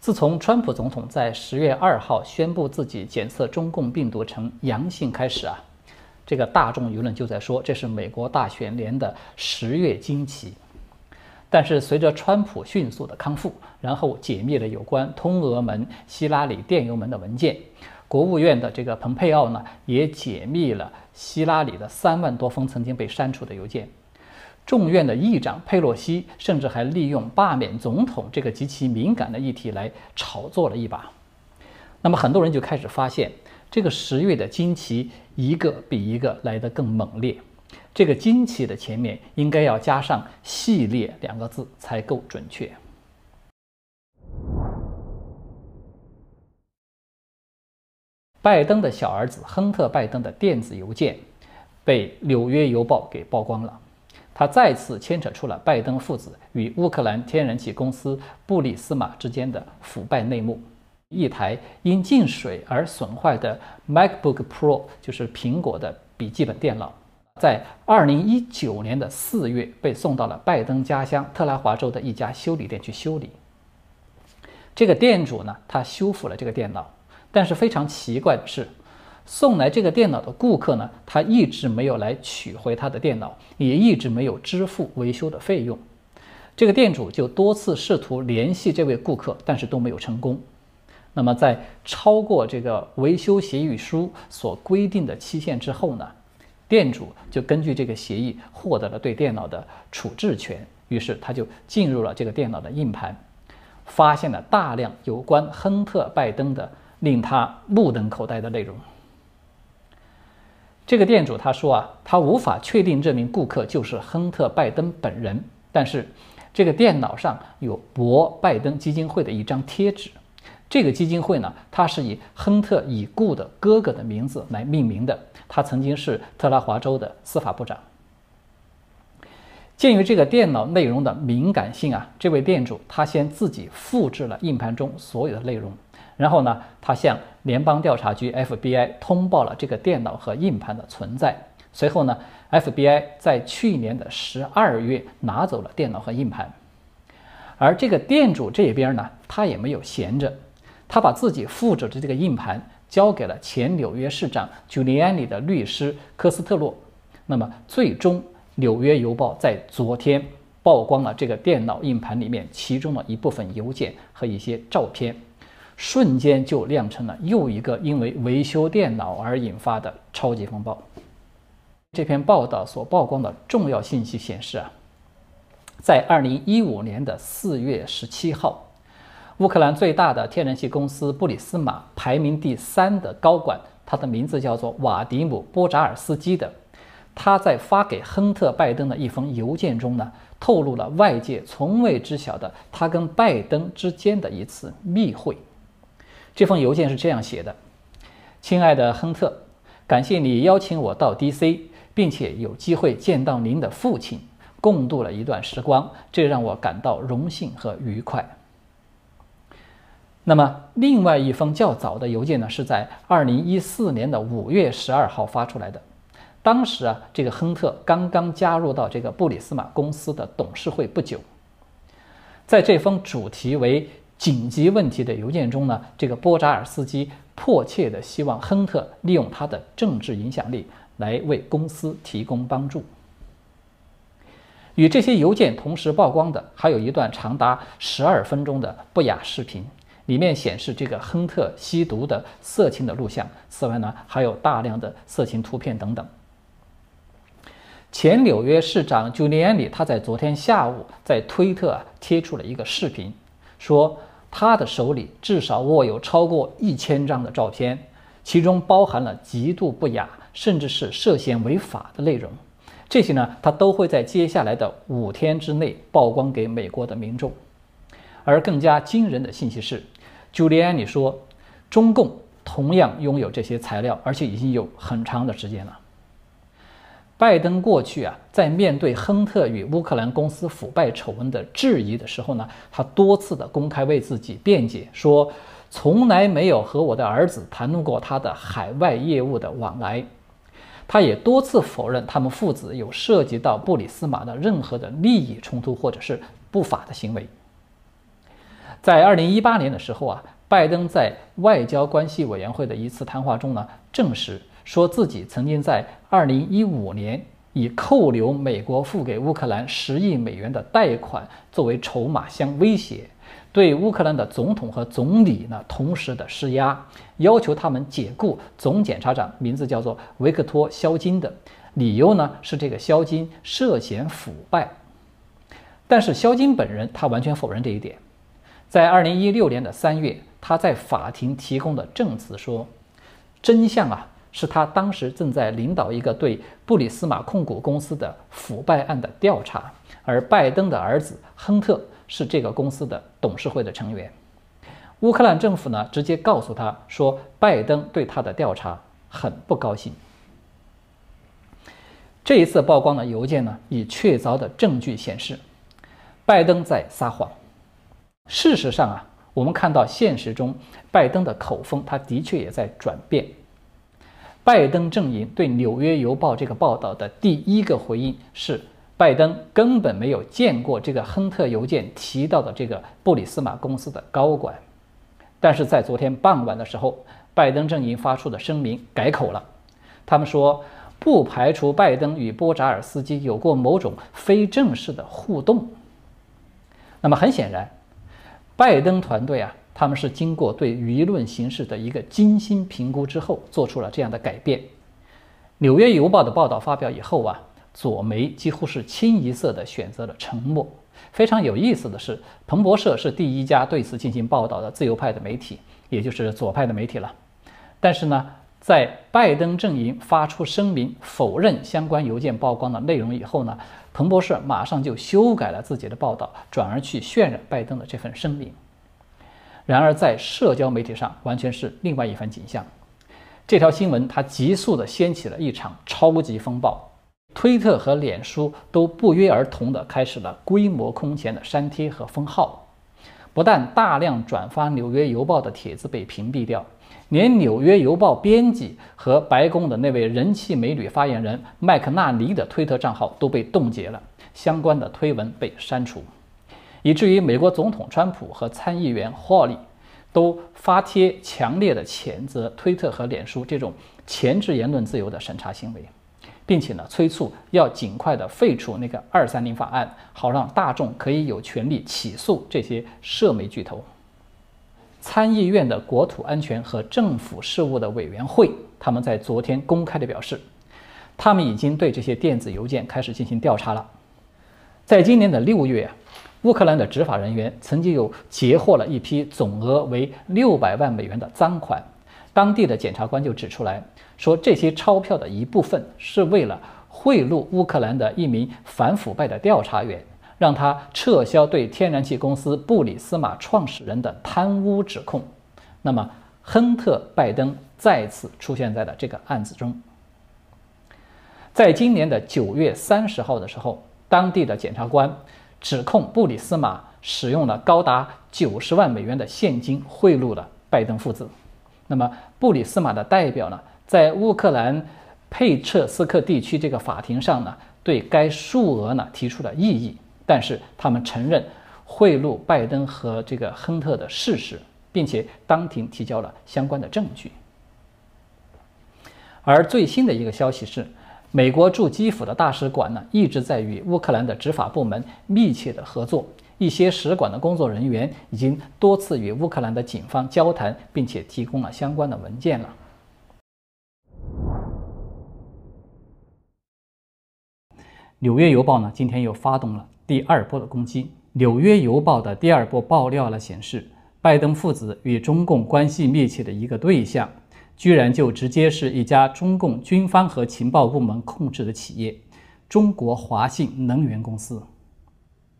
自从川普总统在十月二号宣布自己检测中共病毒呈阳性开始啊，这个大众舆论就在说这是美国大选年的十月惊奇。但是随着川普迅速的康复，然后解密了有关通俄门、希拉里电邮门的文件，国务院的这个蓬佩奥呢也解密了希拉里的三万多封曾经被删除的邮件。众院的议长佩洛西甚至还利用罢免总统这个极其敏感的议题来炒作了一把。那么很多人就开始发现，这个十月的惊奇一个比一个来得更猛烈。这个惊奇的前面应该要加上“系列”两个字才够准确。拜登的小儿子亨特·拜登的电子邮件被《纽约邮报》给曝光了。他再次牵扯出了拜登父子与乌克兰天然气公司布里斯马之间的腐败内幕。一台因进水而损坏的 MacBook Pro，就是苹果的笔记本电脑，在2019年的4月被送到了拜登家乡特拉华州的一家修理店去修理。这个店主呢，他修复了这个电脑，但是非常奇怪的是。送来这个电脑的顾客呢，他一直没有来取回他的电脑，也一直没有支付维修的费用。这个店主就多次试图联系这位顾客，但是都没有成功。那么在超过这个维修协议书所规定的期限之后呢，店主就根据这个协议获得了对电脑的处置权。于是他就进入了这个电脑的硬盘，发现了大量有关亨特·拜登的令他目瞪口呆的内容。这个店主他说啊，他无法确定这名顾客就是亨特·拜登本人，但是这个电脑上有博拜登基金会的一张贴纸。这个基金会呢，它是以亨特已故的哥哥的名字来命名的。他曾经是特拉华州的司法部长。鉴于这个电脑内容的敏感性啊，这位店主他先自己复制了硬盘中所有的内容。然后呢，他向联邦调查局 FBI 通报了这个电脑和硬盘的存在。随后呢，FBI 在去年的十二月拿走了电脑和硬盘。而这个店主这边呢，他也没有闲着，他把自己复制的这个硬盘交给了前纽约市长 Giuliani 的律师科斯特洛。那么，最终《纽约邮报》在昨天曝光了这个电脑硬盘里面其中的一部分邮件和一些照片。瞬间就酿成了又一个因为维修电脑而引发的超级风暴。这篇报道所曝光的重要信息显示啊，在二零一五年的四月十七号，乌克兰最大的天然气公司布里斯马排名第三的高管，他的名字叫做瓦迪姆·波扎尔斯基的，他在发给亨特·拜登的一封邮件中呢，透露了外界从未知晓的他跟拜登之间的一次密会。这封邮件是这样写的：“亲爱的亨特，感谢你邀请我到 DC，并且有机会见到您的父亲，共度了一段时光，这让我感到荣幸和愉快。”那么，另外一封较早的邮件呢，是在2014年的5月12号发出来的。当时啊，这个亨特刚刚加入到这个布里斯马公司的董事会不久。在这封主题为紧急问题的邮件中呢，这个波扎尔斯基迫切地希望亨特利用他的政治影响力来为公司提供帮助。与这些邮件同时曝光的，还有一段长达十二分钟的不雅视频，里面显示这个亨特吸毒的色情的录像。此外呢，还有大量的色情图片等等。前纽约市长朱利安里他在昨天下午在推特啊贴出了一个视频，说。他的手里至少握有超过一千张的照片，其中包含了极度不雅，甚至是涉嫌违法的内容。这些呢，他都会在接下来的五天之内曝光给美国的民众。而更加惊人的信息是，朱利安尼说，中共同样拥有这些材料，而且已经有很长的时间了。拜登过去啊，在面对亨特与乌克兰公司腐败丑闻的质疑的时候呢，他多次的公开为自己辩解，说从来没有和我的儿子谈论过他的海外业务的往来。他也多次否认他们父子有涉及到布里斯马的任何的利益冲突或者是不法的行为。在二零一八年的时候啊，拜登在外交关系委员会的一次谈话中呢，证实说自己曾经在二零一五年以扣留美国付给乌克兰十亿美元的贷款作为筹码相威胁，对乌克兰的总统和总理呢同时的施压，要求他们解雇总检察长，名字叫做维克托·肖金的，理由呢是这个肖金涉嫌腐败。但是肖金本人他完全否认这一点。在二零一六年的三月，他在法庭提供的证词说，真相啊是他当时正在领导一个对布里斯马控股公司的腐败案的调查，而拜登的儿子亨特是这个公司的董事会的成员。乌克兰政府呢直接告诉他说，拜登对他的调查很不高兴。这一次曝光的邮件呢，以确凿的证据显示。拜登在撒谎。事实上啊，我们看到现实中拜登的口风，他的确也在转变。拜登阵营对《纽约邮报》这个报道的第一个回应是，拜登根本没有见过这个亨特邮件提到的这个布里斯马公司的高管。但是在昨天傍晚的时候，拜登阵营发出的声明改口了，他们说不排除拜登与波扎尔斯基有过某种非正式的互动。那么很显然，拜登团队啊，他们是经过对舆论形势的一个精心评估之后，做出了这样的改变。《纽约邮报》的报道发表以后啊，左媒几乎是清一色的选择了沉默。非常有意思的是，彭博社是第一家对此进行报道的自由派的媒体，也就是左派的媒体了。但是呢，在拜登阵营发出声明否认相关邮件曝光的内容以后呢？彭博社马上就修改了自己的报道，转而去渲染拜登的这份声明。然而，在社交媒体上，完全是另外一番景象。这条新闻它急速地掀起了一场超级风暴，推特和脸书都不约而同地开始了规模空前的删帖和封号。不但大量转发《纽约邮报》的帖子被屏蔽掉。连《纽约邮报》编辑和白宫的那位人气美女发言人麦克纳尼的推特账号都被冻结了，相关的推文被删除，以至于美国总统川普和参议员霍利都发帖强烈的谴责推特和脸书这种前置言论自由的审查行为，并且呢催促要尽快的废除那个二三零法案，好让大众可以有权利起诉这些社媒巨头。参议院的国土安全和政府事务的委员会，他们在昨天公开的表示，他们已经对这些电子邮件开始进行调查了。在今年的六月，乌克兰的执法人员曾经有截获了一批总额为六百万美元的赃款，当地的检察官就指出来说，这些钞票的一部分是为了贿赂乌克兰的一名反腐败的调查员。让他撤销对天然气公司布里斯马创始人的贪污指控，那么亨特·拜登再次出现在了这个案子中。在今年的九月三十号的时候，当地的检察官指控布里斯马使用了高达九十万美元的现金贿赂了拜登父子。那么布里斯马的代表呢，在乌克兰佩彻斯克地区这个法庭上呢，对该数额呢提出了异议。但是他们承认贿赂拜登和这个亨特的事实，并且当庭提交了相关的证据。而最新的一个消息是，美国驻基辅的大使馆呢一直在与乌克兰的执法部门密切的合作，一些使馆的工作人员已经多次与乌克兰的警方交谈，并且提供了相关的文件了。纽约邮报呢今天又发动了。第二波的攻击，《纽约邮报》的第二波爆料呢，显示拜登父子与中共关系密切的一个对象，居然就直接是一家中共军方和情报部门控制的企业——中国华信能源公司。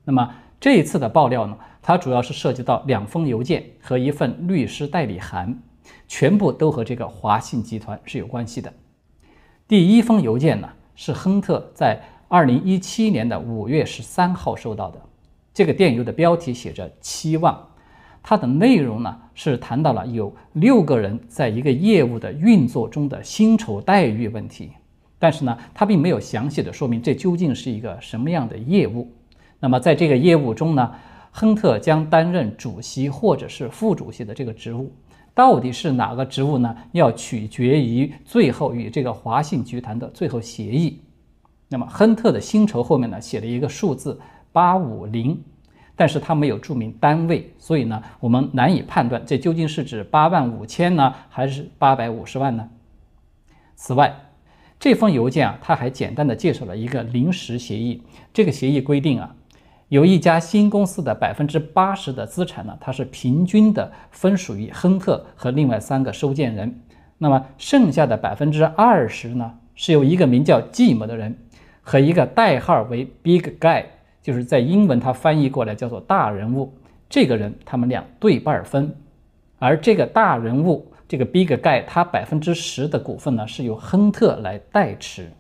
那么这一次的爆料呢，它主要是涉及到两封邮件和一份律师代理函，全部都和这个华信集团是有关系的。第一封邮件呢，是亨特在。二零一七年的五月十三号收到的这个电邮的标题写着“期望”，它的内容呢是谈到了有六个人在一个业务的运作中的薪酬待遇问题，但是呢，它并没有详细的说明这究竟是一个什么样的业务。那么在这个业务中呢，亨特将担任主席或者是副主席的这个职务。到底是哪个职务呢？要取决于最后与这个华信集团的最后协议。那么亨特的薪酬后面呢写了一个数字八五零，但是他没有注明单位，所以呢我们难以判断这究竟是指八万五千呢，还是八百五十万呢？此外，这封邮件啊，他还简单的介绍了一个临时协议。这个协议规定啊。有一家新公司的百分之八十的资产呢，它是平均的分属于亨特和另外三个收件人。那么剩下的百分之二十呢，是由一个名叫季姆的人和一个代号为 Big Guy，就是在英文它翻译过来叫做大人物。这个人他们俩对半分，而这个大人物这个 Big Guy，他百分之十的股份呢是由亨特来代持。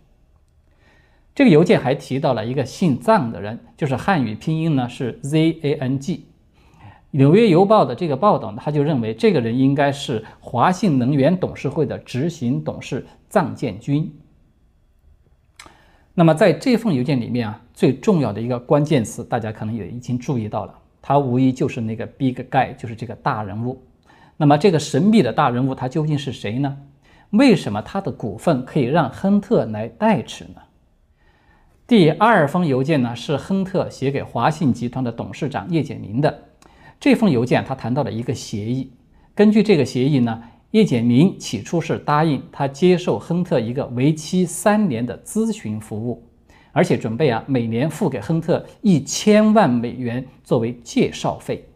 这个邮件还提到了一个姓藏的人，就是汉语拼音呢是 Z A N G。纽约邮报的这个报道呢，他就认为这个人应该是华信能源董事会的执行董事藏建军。那么在这封邮件里面啊，最重要的一个关键词，大家可能也已经注意到了，他无疑就是那个 Big Guy，就是这个大人物。那么这个神秘的大人物他究竟是谁呢？为什么他的股份可以让亨特来代持呢？第二封邮件呢，是亨特写给华信集团的董事长叶简明的。这封邮件他谈到了一个协议，根据这个协议呢，叶简明起初是答应他接受亨特一个为期三年的咨询服务，而且准备啊每年付给亨特一千万美元作为介绍费。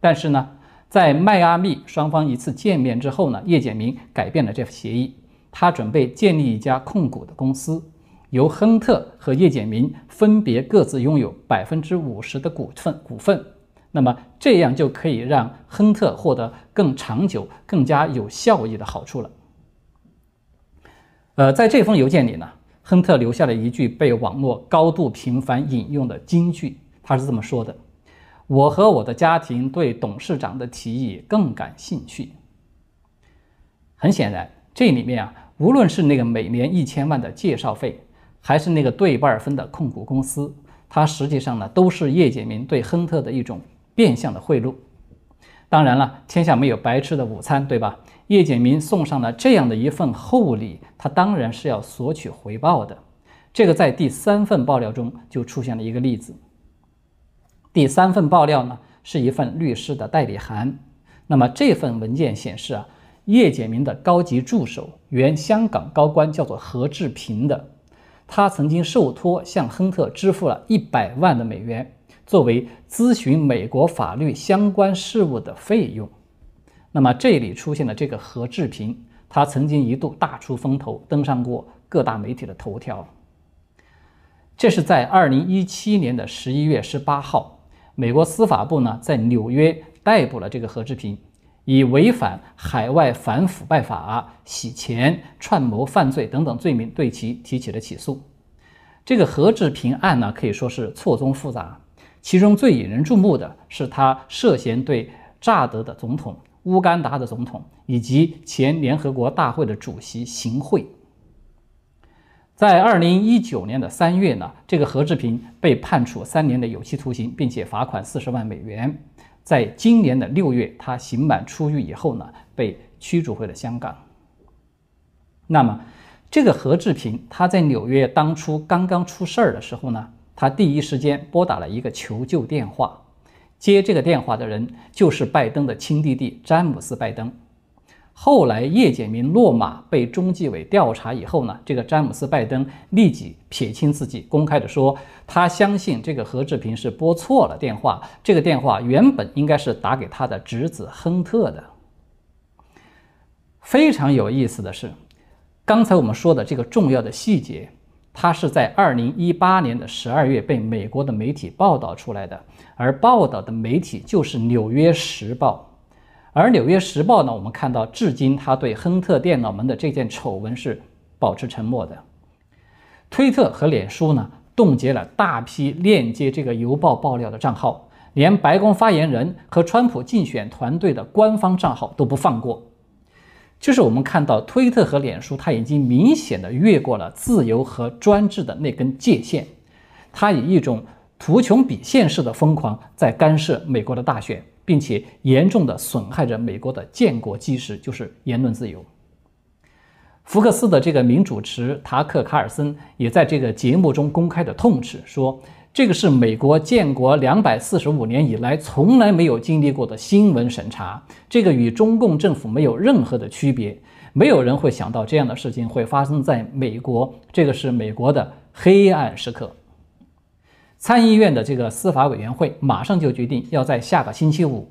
但是呢，在迈阿密双方一次见面之后呢，叶简明改变了这份协议，他准备建立一家控股的公司。由亨特和叶简明分别各自拥有百分之五十的股份，股份，那么这样就可以让亨特获得更长久、更加有效益的好处了。呃，在这封邮件里呢，亨特留下了一句被网络高度频繁引用的金句，他是这么说的：“我和我的家庭对董事长的提议更感兴趣。”很显然，这里面啊，无论是那个每年一千万的介绍费，还是那个对半分的控股公司，它实际上呢都是叶简明对亨特的一种变相的贿赂。当然了，天下没有白吃的午餐，对吧？叶简明送上了这样的一份厚礼，他当然是要索取回报的。这个在第三份爆料中就出现了一个例子。第三份爆料呢是一份律师的代理函，那么这份文件显示啊，叶简明的高级助手，原香港高官叫做何志平的。他曾经受托向亨特支付了一百万的美元，作为咨询美国法律相关事务的费用。那么这里出现了这个何志平，他曾经一度大出风头，登上过各大媒体的头条。这是在二零一七年的十一月十八号，美国司法部呢在纽约逮捕了这个何志平。以违反海外反腐败法、洗钱、串谋犯罪等等罪名对其提起了起诉。这个何志平案呢，可以说是错综复杂。其中最引人注目的是，他涉嫌对乍得的总统、乌干达的总统以及前联合国大会的主席行贿。在二零一九年的三月呢，这个何志平被判处三年的有期徒刑，并且罚款四十万美元。在今年的六月，他刑满出狱以后呢，被驱逐回了香港。那么，这个何志平他在纽约当初刚刚出事儿的时候呢，他第一时间拨打了一个求救电话，接这个电话的人就是拜登的亲弟弟詹姆斯·拜登。后来叶简明落马被中纪委调查以后呢，这个詹姆斯·拜登立即撇清自己，公开的说，他相信这个何志平是拨错了电话，这个电话原本应该是打给他的侄子亨特的。非常有意思的是，刚才我们说的这个重要的细节，他是在二零一八年的十二月被美国的媒体报道出来的，而报道的媒体就是《纽约时报》。而《纽约时报》呢，我们看到，至今他对亨特电脑门的这件丑闻是保持沉默的。推特和脸书呢，冻结了大批链接这个邮报爆料的账号，连白宫发言人和川普竞选团队的官方账号都不放过。就是我们看到，推特和脸书，它已经明显的越过了自由和专制的那根界限，它以一种图穷匕现式的疯狂在干涉美国的大选，并且严重的损害着美国的建国基石，就是言论自由。福克斯的这个名主持塔克·卡尔森也在这个节目中公开的痛斥说：“这个是美国建国两百四十五年以来从来没有经历过的新闻审查，这个与中共政府没有任何的区别。没有人会想到这样的事情会发生在美国，这个是美国的黑暗时刻。”参议院的这个司法委员会马上就决定要在下个星期五，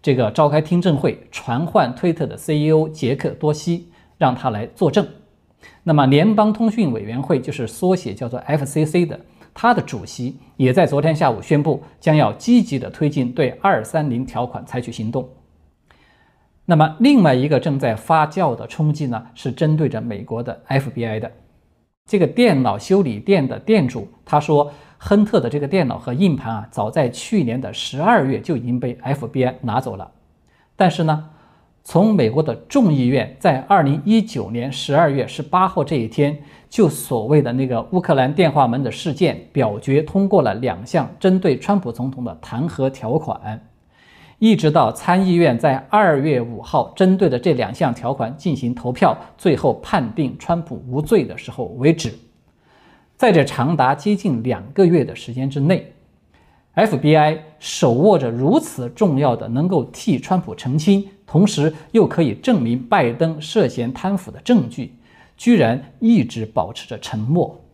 这个召开听证会，传唤推特的 CEO 杰克多西。让他来作证。那么，联邦通讯委员会就是缩写叫做 FCC 的，他的主席也在昨天下午宣布，将要积极的推进对二三零条款采取行动。那么，另外一个正在发酵的冲击呢，是针对着美国的 FBI 的。这个电脑修理店的店主他说，亨特的这个电脑和硬盘啊，早在去年的十二月就已经被 FBI 拿走了，但是呢。从美国的众议院在二零一九年十二月十八号这一天，就所谓的那个乌克兰电话门的事件表决通过了两项针对川普总统的弹劾条款，一直到参议院在二月五号针对的这两项条款进行投票，最后判定川普无罪的时候为止，在这长达接近两个月的时间之内。FBI 手握着如此重要的能够替川普澄清，同时又可以证明拜登涉嫌贪腐的证据，居然一直保持着沉默。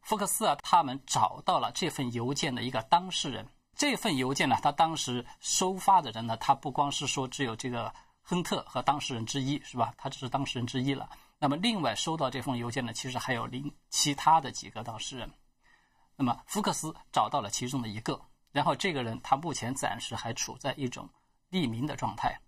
福克斯啊，他们找到了这份邮件的一个当事人。这份邮件呢，他当时收发的人呢，他不光是说只有这个亨特和当事人之一，是吧？他只是当事人之一了。那么，另外收到这封邮件呢，其实还有另其他的几个当事人。那么，福克斯找到了其中的一个，然后这个人他目前暂时还处在一种匿名的状态。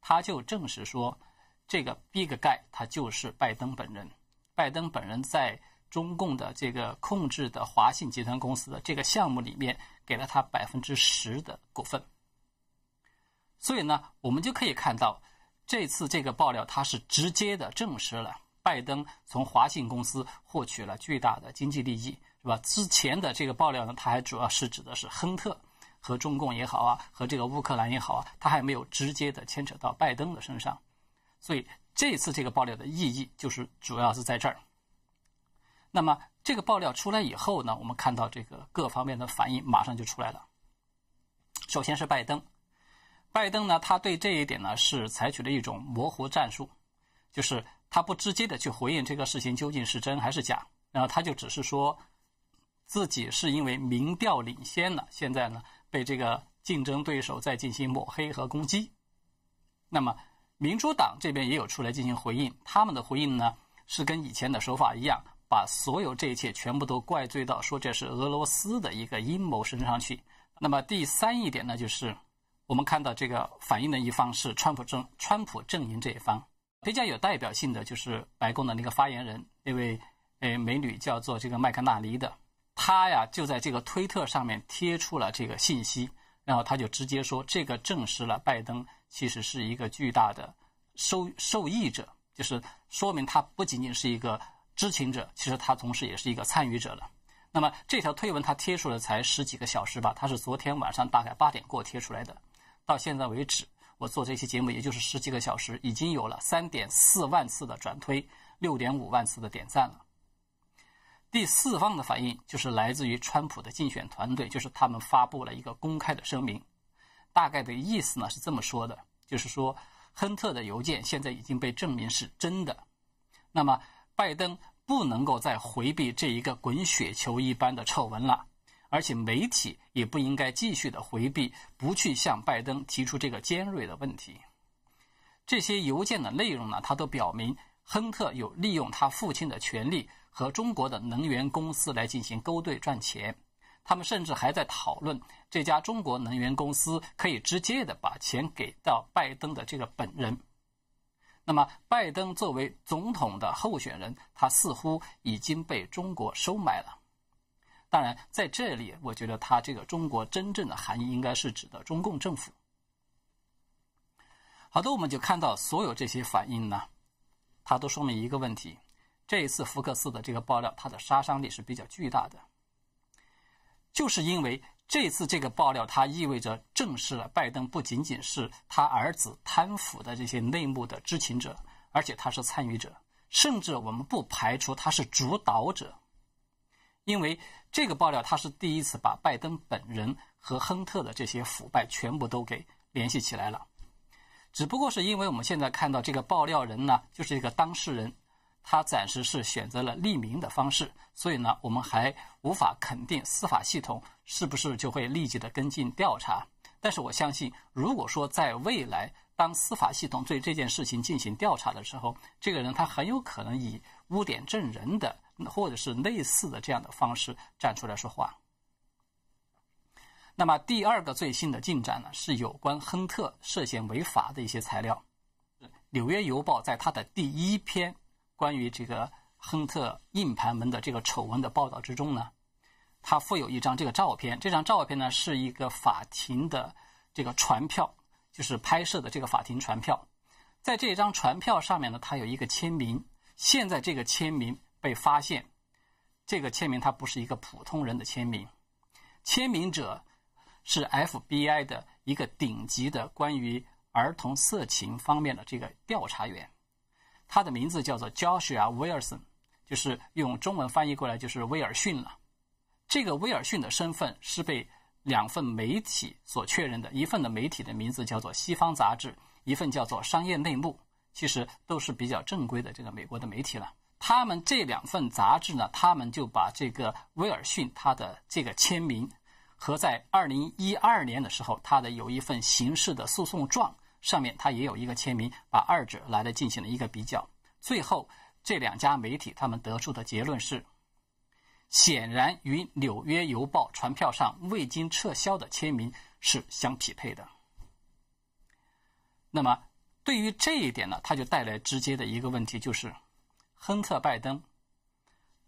他就证实说，这个 Big Guy 他就是拜登本人。拜登本人在中共的这个控制的华信集团公司的这个项目里面，给了他百分之十的股份。所以呢，我们就可以看到。这次这个爆料，它是直接的证实了拜登从华信公司获取了巨大的经济利益，是吧？之前的这个爆料呢，它还主要是指的是亨特和中共也好啊，和这个乌克兰也好啊，它还没有直接的牵扯到拜登的身上。所以这次这个爆料的意义就是主要是在这儿。那么这个爆料出来以后呢，我们看到这个各方面的反应马上就出来了。首先是拜登。拜登呢，他对这一点呢是采取了一种模糊战术，就是他不直接的去回应这个事情究竟是真还是假，然后他就只是说自己是因为民调领先了，现在呢被这个竞争对手在进行抹黑和攻击。那么民主党这边也有出来进行回应，他们的回应呢是跟以前的手法一样，把所有这一切全部都怪罪到说这是俄罗斯的一个阴谋身上去。那么第三一点呢就是。我们看到这个反映的一方是川普政川普阵营这一方，比较有代表性的就是白宫的那个发言人，那位诶美女叫做这个麦克纳尼的，他呀就在这个推特上面贴出了这个信息，然后他就直接说，这个证实了拜登其实是一个巨大的受受益者，就是说明他不仅仅是一个知情者，其实他同时也是一个参与者了。那么这条推文他贴出来才十几个小时吧，他是昨天晚上大概八点过贴出来的。到现在为止，我做这期节目也就是十几个小时，已经有了三点四万次的转推，六点五万次的点赞了。第四方的反应就是来自于川普的竞选团队，就是他们发布了一个公开的声明，大概的意思呢是这么说的，就是说亨特的邮件现在已经被证明是真的，那么拜登不能够再回避这一个滚雪球一般的丑闻了。而且媒体也不应该继续的回避，不去向拜登提出这个尖锐的问题。这些邮件的内容呢，他都表明亨特有利用他父亲的权利和中国的能源公司来进行勾兑赚钱。他们甚至还在讨论这家中国能源公司可以直接的把钱给到拜登的这个本人。那么，拜登作为总统的候选人，他似乎已经被中国收买了。当然，在这里，我觉得他这个中国真正的含义应该是指的中共政府。好的，我们就看到所有这些反应呢，它都说明一个问题，这一次福克斯的这个爆料，它的杀伤力是比较巨大的，就是因为这次这个爆料，它意味着证实了拜登不仅仅是他儿子贪腐的这些内幕的知情者，而且他是参与者，甚至我们不排除他是主导者，因为这个爆料他是第一次把拜登本人和亨特的这些腐败全部都给联系起来了，只不过是因为我们现在看到这个爆料人呢，就是一个当事人。他暂时是选择了匿名的方式，所以呢，我们还无法肯定司法系统是不是就会立即的跟进调查。但是我相信，如果说在未来，当司法系统对这件事情进行调查的时候，这个人他很有可能以污点证人的或者是类似的这样的方式站出来说话。那么第二个最新的进展呢，是有关亨特涉嫌违法的一些材料。《纽约邮报》在他的第一篇。关于这个亨特硬盘门的这个丑闻的报道之中呢，它附有一张这个照片。这张照片呢是一个法庭的这个传票，就是拍摄的这个法庭传票。在这张传票上面呢，它有一个签名。现在这个签名被发现，这个签名它不是一个普通人的签名，签名者是 FBI 的一个顶级的关于儿童色情方面的这个调查员。他的名字叫做 Joshua Wilson，就是用中文翻译过来就是威尔逊了。这个威尔逊的身份是被两份媒体所确认的，一份的媒体的名字叫做《西方杂志》，一份叫做《商业内幕》，其实都是比较正规的这个美国的媒体了。他们这两份杂志呢，他们就把这个威尔逊他的这个签名和在二零一二年的时候他的有一份刑事的诉讼状。上面他也有一个签名，把二者来了进行了一个比较。最后这两家媒体他们得出的结论是，显然与《纽约邮报》传票上未经撤销的签名是相匹配的。那么对于这一点呢，他就带来直接的一个问题，就是亨特·拜登，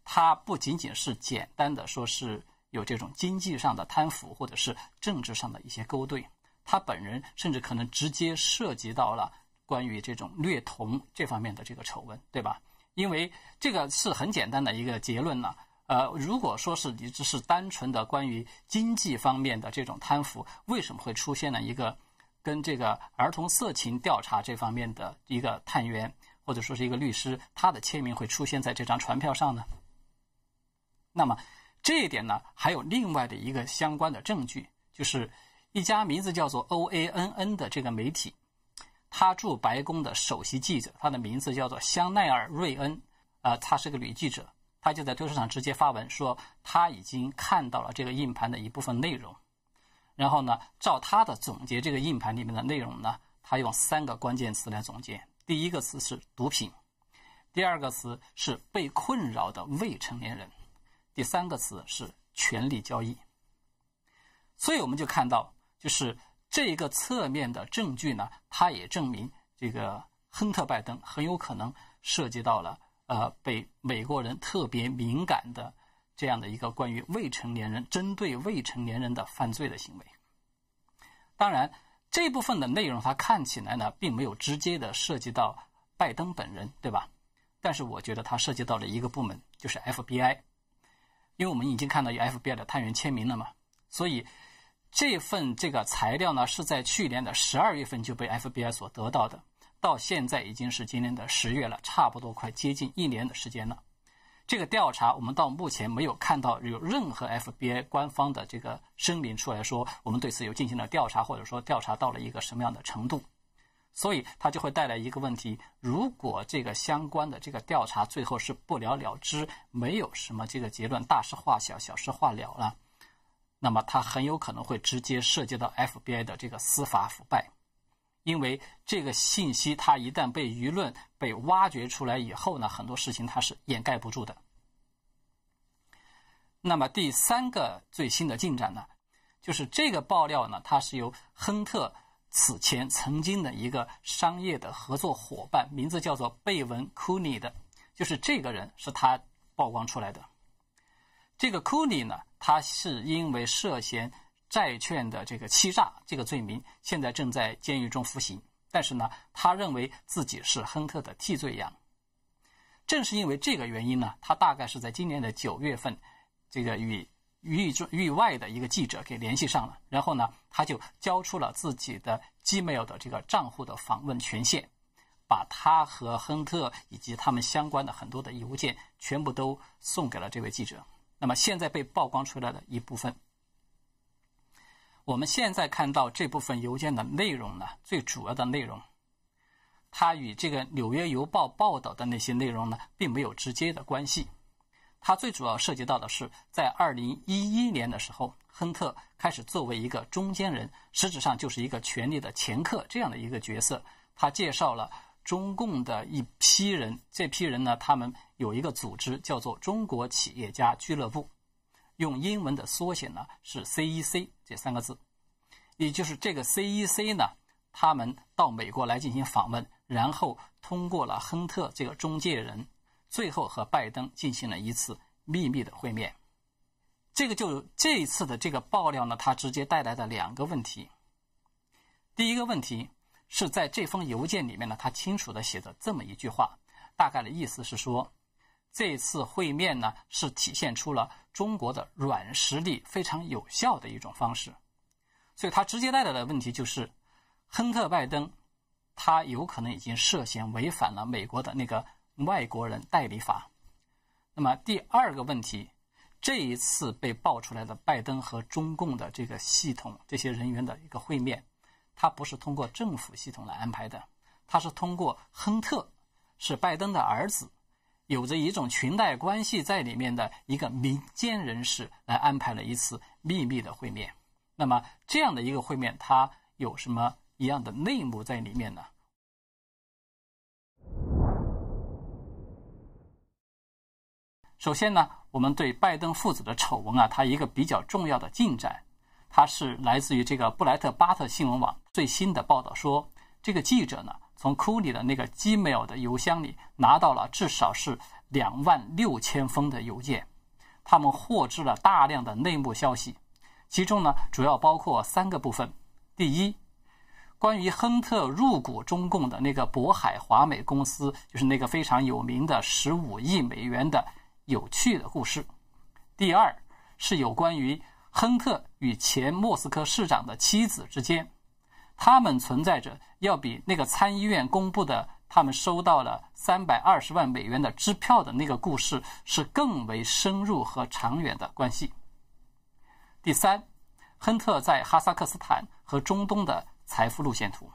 他不仅仅是简单的说是有这种经济上的贪腐，或者是政治上的一些勾兑。他本人甚至可能直接涉及到了关于这种虐童这方面的这个丑闻，对吧？因为这个是很简单的一个结论呢。呃，如果说是你只是单纯的关于经济方面的这种贪腐，为什么会出现了一个跟这个儿童色情调查这方面的一个探员或者说是一个律师，他的签名会出现在这张传票上呢？那么这一点呢，还有另外的一个相关的证据，就是。一家名字叫做 OANN 的这个媒体，他驻白宫的首席记者，他的名字叫做香奈儿·瑞恩，呃，他是个女记者，他就在推特上直接发文说，他已经看到了这个硬盘的一部分内容。然后呢，照他的总结，这个硬盘里面的内容呢，他用三个关键词来总结：第一个词是毒品，第二个词是被困扰的未成年人，第三个词是权力交易。所以我们就看到。就是这个侧面的证据呢，它也证明这个亨特·拜登很有可能涉及到了呃被美国人特别敏感的这样的一个关于未成年人针对未成年人的犯罪的行为。当然，这部分的内容它看起来呢，并没有直接的涉及到拜登本人，对吧？但是我觉得它涉及到了一个部门，就是 FBI，因为我们已经看到有 FBI 的探员签名了嘛，所以。这份这个材料呢，是在去年的十二月份就被 FBI 所得到的，到现在已经是今年的十月了，差不多快接近一年的时间了。这个调查，我们到目前没有看到有任何 FBI 官方的这个声明出来说，我们对此有进行了调查，或者说调查到了一个什么样的程度。所以它就会带来一个问题：如果这个相关的这个调查最后是不了了之，没有什么这个结论，大事化小，小事化了了。那么，它很有可能会直接涉及到 FBI 的这个司法腐败，因为这个信息它一旦被舆论被挖掘出来以后呢，很多事情它是掩盖不住的。那么第三个最新的进展呢，就是这个爆料呢，它是由亨特此前曾经的一个商业的合作伙伴，名字叫做贝文·库尼的，就是这个人是他曝光出来的。这个库尼呢？他是因为涉嫌债券的这个欺诈这个罪名，现在正在监狱中服刑。但是呢，他认为自己是亨特的替罪羊。正是因为这个原因呢，他大概是在今年的九月份，这个与域中域外的一个记者给联系上了，然后呢，他就交出了自己的 Gmail 的这个账户的访问权限，把他和亨特以及他们相关的很多的邮件全部都送给了这位记者。那么现在被曝光出来的一部分，我们现在看到这部分邮件的内容呢，最主要的内容。它与这个《纽约邮报》报道的那些内容呢，并没有直接的关系。它最主要涉及到的是，在2011年的时候，亨特开始作为一个中间人，实质上就是一个权力的掮客这样的一个角色。他介绍了中共的一批人，这批人呢，他们有一个组织叫做中国企业家俱乐部，用英文的缩写呢是 CEC 这三个字，也就是这个 CEC 呢，他们到美国来进行访问。然后通过了亨特这个中介人，最后和拜登进行了一次秘密的会面。这个就这一次的这个爆料呢，它直接带来的两个问题。第一个问题是在这封邮件里面呢，他清楚的写着这么一句话，大概的意思是说，这次会面呢是体现出了中国的软实力非常有效的一种方式。所以他直接带来的问题就是，亨特拜登。他有可能已经涉嫌违反了美国的那个外国人代理法。那么第二个问题，这一次被爆出来的拜登和中共的这个系统这些人员的一个会面，他不是通过政府系统来安排的，他是通过亨特，是拜登的儿子，有着一种裙带关系在里面的一个民间人士来安排了一次秘密的会面。那么这样的一个会面，它有什么？一样的内幕在里面呢。首先呢，我们对拜登父子的丑闻啊，它一个比较重要的进展，它是来自于这个布莱特巴特新闻网最新的报道说，这个记者呢，从库里的那个 Gmail 的邮箱里拿到了至少是两万六千封的邮件，他们获知了大量的内幕消息，其中呢，主要包括三个部分，第一。关于亨特入股中共的那个渤海华美公司，就是那个非常有名的十五亿美元的有趣的故事。第二是有关于亨特与前莫斯科市长的妻子之间，他们存在着要比那个参议院公布的他们收到了三百二十万美元的支票的那个故事是更为深入和长远的关系。第三，亨特在哈萨克斯坦和中东的。财富路线图，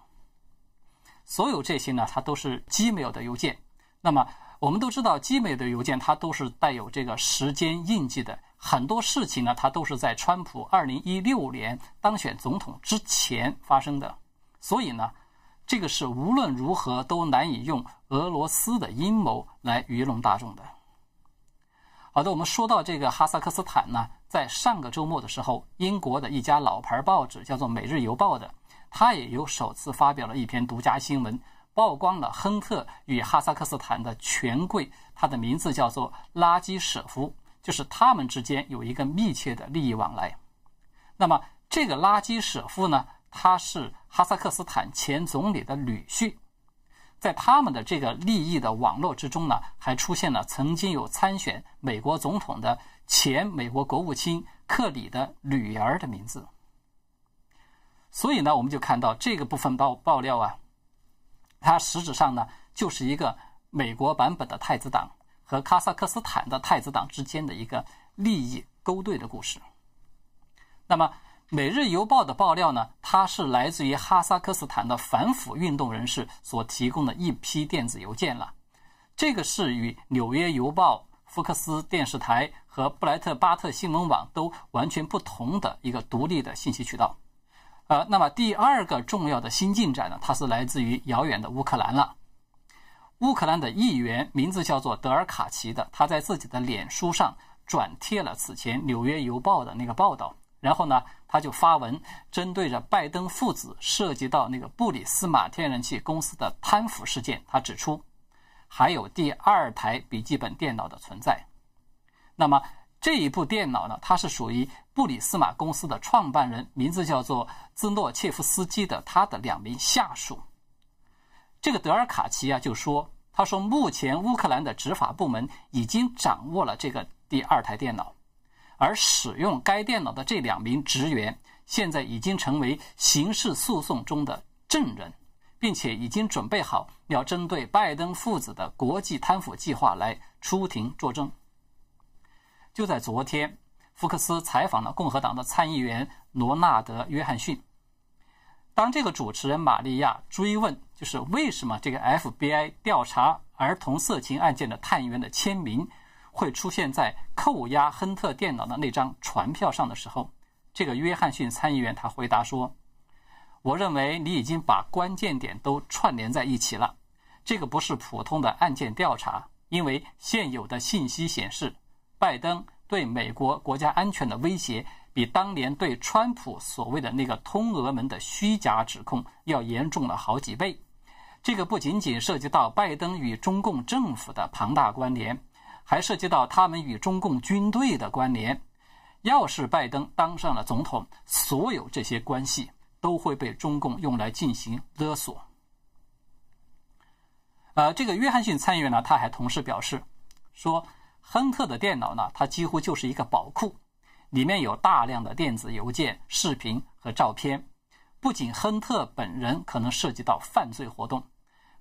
所有这些呢，它都是 Gmail 的邮件。那么我们都知道，Gmail 的邮件它都是带有这个时间印记的。很多事情呢，它都是在川普2016年当选总统之前发生的。所以呢，这个是无论如何都难以用俄罗斯的阴谋来愚弄大众的。好的，我们说到这个哈萨克斯坦呢，在上个周末的时候，英国的一家老牌报纸叫做《每日邮报》的。他也有首次发表了一篇独家新闻，曝光了亨特与哈萨克斯坦的权贵，他的名字叫做拉基舍夫，就是他们之间有一个密切的利益往来。那么这个拉基舍夫呢，他是哈萨克斯坦前总理的女婿，在他们的这个利益的网络之中呢，还出现了曾经有参选美国总统的前美国国务卿克里的女儿的名字。所以呢，我们就看到这个部分爆爆料啊，它实质上呢就是一个美国版本的太子党和哈萨克斯坦的太子党之间的一个利益勾兑的故事。那么，《每日邮报》的爆料呢，它是来自于哈萨克斯坦的反腐运动人士所提供的一批电子邮件了。这个是与《纽约邮报》、福克斯电视台和布莱特巴特新闻网都完全不同的一个独立的信息渠道。呃，那么第二个重要的新进展呢，它是来自于遥远的乌克兰了。乌克兰的议员名字叫做德尔卡奇的，他在自己的脸书上转贴了此前《纽约邮报》的那个报道，然后呢，他就发文针对着拜登父子涉及到那个布里斯马天然气公司的贪腐事件，他指出还有第二台笔记本电脑的存在。那么。这一部电脑呢，它是属于布里斯马公司的创办人，名字叫做兹诺切夫斯基的他的两名下属。这个德尔卡奇啊就说，他说，目前乌克兰的执法部门已经掌握了这个第二台电脑，而使用该电脑的这两名职员现在已经成为刑事诉讼中的证人，并且已经准备好要针对拜登父子的国际贪腐计划来出庭作证。就在昨天，福克斯采访了共和党的参议员罗纳德·约翰逊。当这个主持人玛利亚追问，就是为什么这个 FBI 调查儿童色情案件的探员的签名会出现在扣押亨特电脑的那张传票上的时候，这个约翰逊参议员他回答说：“我认为你已经把关键点都串联在一起了。这个不是普通的案件调查，因为现有的信息显示，拜登对美国国家安全的威胁。”比当年对川普所谓的那个通俄门的虚假指控要严重了好几倍。这个不仅仅涉及到拜登与中共政府的庞大关联，还涉及到他们与中共军队的关联。要是拜登当上了总统，所有这些关系都会被中共用来进行勒索。呃，这个约翰逊参议员呢，他还同时表示说，亨特的电脑呢，它几乎就是一个宝库。里面有大量的电子邮件、视频和照片。不仅亨特本人可能涉及到犯罪活动，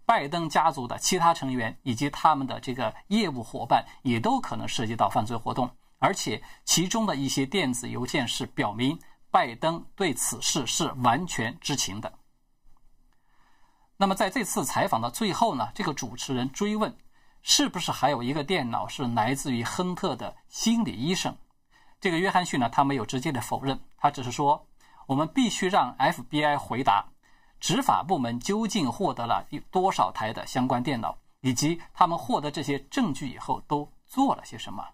拜登家族的其他成员以及他们的这个业务伙伴也都可能涉及到犯罪活动。而且其中的一些电子邮件是表明拜登对此事是完全知情的。那么在这次采访的最后呢，这个主持人追问，是不是还有一个电脑是来自于亨特的心理医生？这个约翰逊呢，他没有直接的否认，他只是说，我们必须让 FBI 回答，执法部门究竟获得了多少台的相关电脑，以及他们获得这些证据以后都做了些什么。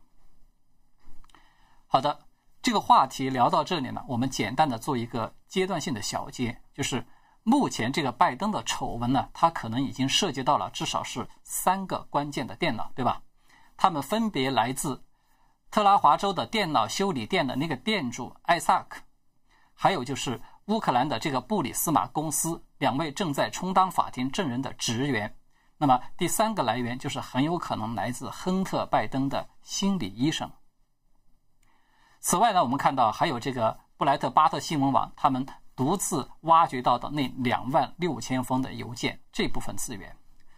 好的，这个话题聊到这里呢，我们简单的做一个阶段性的小结，就是目前这个拜登的丑闻呢，它可能已经涉及到了至少是三个关键的电脑，对吧？他们分别来自。特拉华州的电脑修理店的那个店主艾萨克，还有就是乌克兰的这个布里斯马公司两位正在充当法庭证人的职员。那么第三个来源就是很有可能来自亨特·拜登的心理医生。此外呢，我们看到还有这个布莱特巴特新闻网他们独自挖掘到的那两万六千封的邮件这部分资源。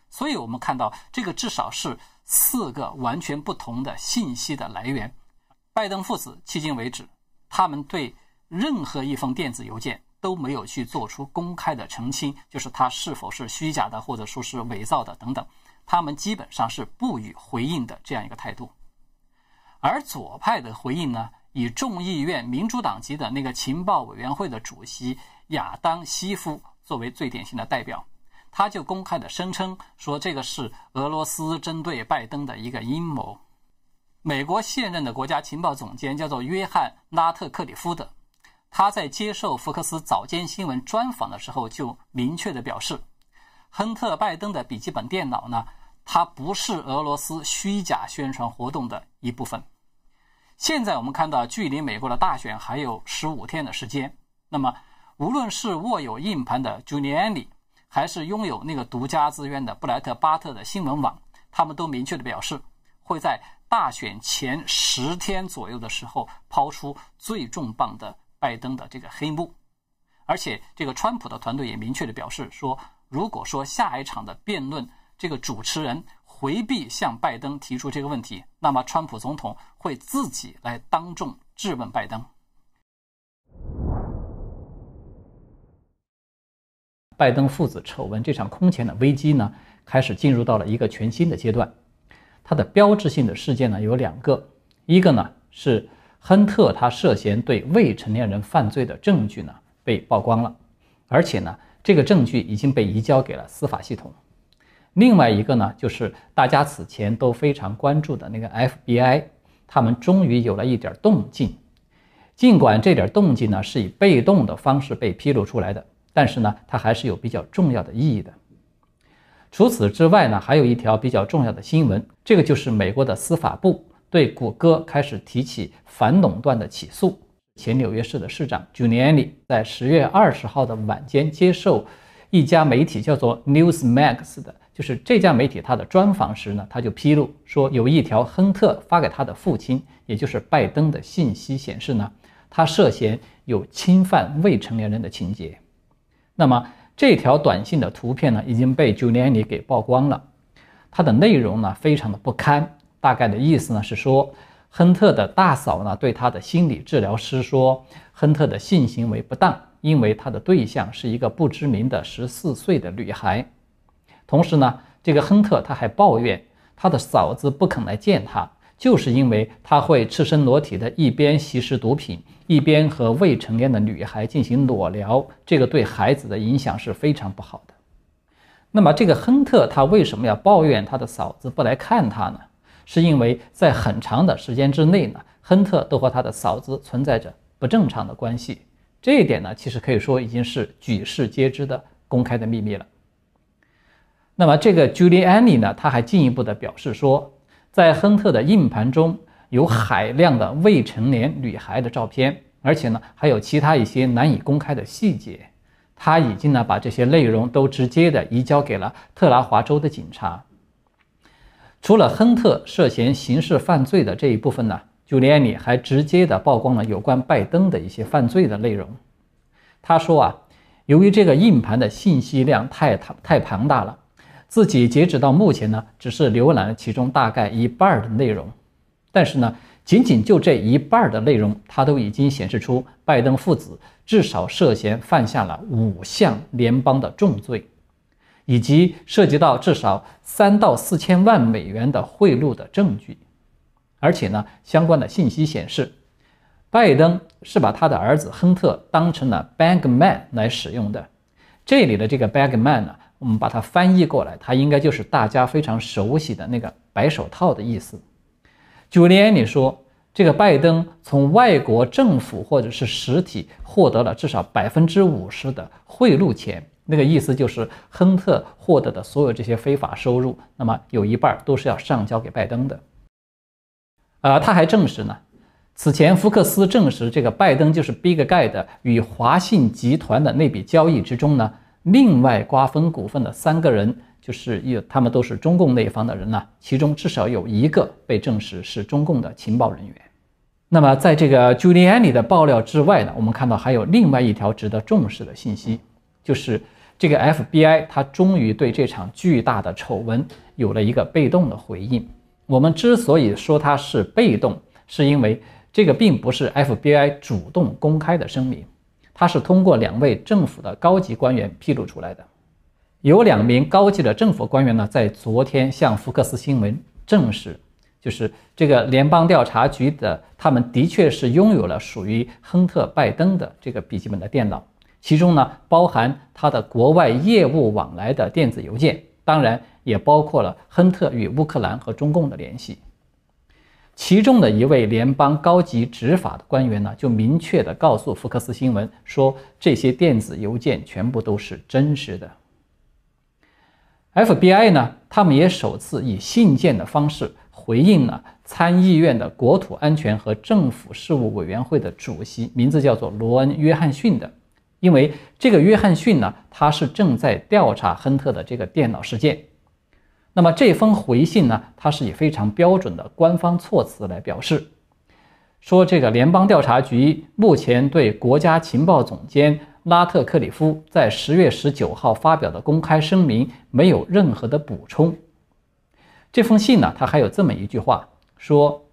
所以我们看到这个至少是。四个完全不同的信息的来源。拜登父子迄今为止，他们对任何一封电子邮件都没有去做出公开的澄清，就是它是否是虚假的，或者说是伪造的等等。他们基本上是不予回应的这样一个态度。而左派的回应呢，以众议院民主党籍的那个情报委员会的主席亚当·西夫作为最典型的代表。他就公开的声称说，这个是俄罗斯针对拜登的一个阴谋。美国现任的国家情报总监叫做约翰·拉特克里夫的，他在接受福克斯早间新闻专访的时候就明确的表示，亨特·拜登的笔记本电脑呢，它不是俄罗斯虚假宣传活动的一部分。现在我们看到，距离美国的大选还有十五天的时间，那么无论是握有硬盘的 Giuliani。还是拥有那个独家资源的布莱特巴特的新闻网，他们都明确的表示，会在大选前十天左右的时候抛出最重磅的拜登的这个黑幕。而且，这个川普的团队也明确的表示说，如果说下一场的辩论这个主持人回避向拜登提出这个问题，那么川普总统会自己来当众质问拜登。拜登父子丑闻这场空前的危机呢，开始进入到了一个全新的阶段。它的标志性的事件呢有两个，一个呢是亨特他涉嫌对未成年人犯罪的证据呢被曝光了，而且呢这个证据已经被移交给了司法系统。另外一个呢就是大家此前都非常关注的那个 FBI，他们终于有了一点动静，尽管这点动静呢是以被动的方式被披露出来的。但是呢，它还是有比较重要的意义的。除此之外呢，还有一条比较重要的新闻，这个就是美国的司法部对谷歌开始提起反垄断的起诉。前纽约市的市长 Giuliani 在十月二十号的晚间接受一家媒体叫做 Newsmax 的就是这家媒体他的专访时呢，他就披露说，有一条亨特发给他的父亲，也就是拜登的信息显示呢，他涉嫌有侵犯未成年人的情节。那么这条短信的图片呢，已经被 Giuliani 给曝光了，它的内容呢非常的不堪，大概的意思呢是说，亨特的大嫂呢对他的心理治疗师说，亨特的性行为不当，因为他的对象是一个不知名的十四岁的女孩。同时呢，这个亨特他还抱怨他的嫂子不肯来见他，就是因为他会赤身裸体的一边吸食毒品，一边和未成年的女孩进行裸聊，这个对孩子的影响是非常不好的。那么这个亨特他为什么要抱怨他的嫂子不来看他呢？是因为在很长的时间之内呢，亨特都和他的嫂子存在着不正常的关系，这一点呢，其实可以说已经是举世皆知的公开的秘密了。那么这个 juliani 呢，他还进一步的表示说，在亨特的硬盘中有海量的未成年女孩的照片，而且呢还有其他一些难以公开的细节。他已经呢把这些内容都直接的移交给了特拉华州的警察。除了亨特涉嫌刑事犯罪的这一部分呢，Giuliani 还直接的曝光了有关拜登的一些犯罪的内容。他说啊，由于这个硬盘的信息量太太庞大了。自己截止到目前呢，只是浏览了其中大概一半的内容，但是呢，仅仅就这一半的内容，它都已经显示出拜登父子至少涉嫌犯下了五项联邦的重罪，以及涉及到至少三到四千万美元的贿赂的证据。而且呢，相关的信息显示，拜登是把他的儿子亨特当成了 bagman 来使用的。这里的这个 bagman 呢？我们把它翻译过来，它应该就是大家非常熟悉的那个白手套的意思。九连你说这个拜登从外国政府或者是实体获得了至少百分之五十的贿赂钱，那个意思就是亨特获得的所有这些非法收入，那么有一半都是要上交给拜登的。呃，他还证实呢，此前福克斯证实这个拜登就是 Big Guy 的与华信集团的那笔交易之中呢。另外瓜分股份的三个人，就是有他们都是中共那一方的人呢，其中至少有一个被证实是中共的情报人员。那么，在这个 Giuliani 的爆料之外呢，我们看到还有另外一条值得重视的信息，就是这个 FBI 它终于对这场巨大的丑闻有了一个被动的回应。我们之所以说它是被动，是因为这个并不是 FBI 主动公开的声明。他是通过两位政府的高级官员披露出来的。有两名高级的政府官员呢，在昨天向福克斯新闻证实，就是这个联邦调查局的，他们的确是拥有了属于亨特·拜登的这个笔记本的电脑，其中呢包含他的国外业务往来的电子邮件，当然也包括了亨特与乌克兰和中共的联系。其中的一位联邦高级执法的官员呢，就明确地告诉福克斯新闻说，这些电子邮件全部都是真实的。FBI 呢，他们也首次以信件的方式回应了参议院的国土安全和政府事务委员会的主席，名字叫做罗恩·约翰逊的，因为这个约翰逊呢，他是正在调查亨特的这个电脑事件。那么这封回信呢，它是以非常标准的官方措辞来表示，说这个联邦调查局目前对国家情报总监拉特克里夫在十月十九号发表的公开声明没有任何的补充。这封信呢，它还有这么一句话，说，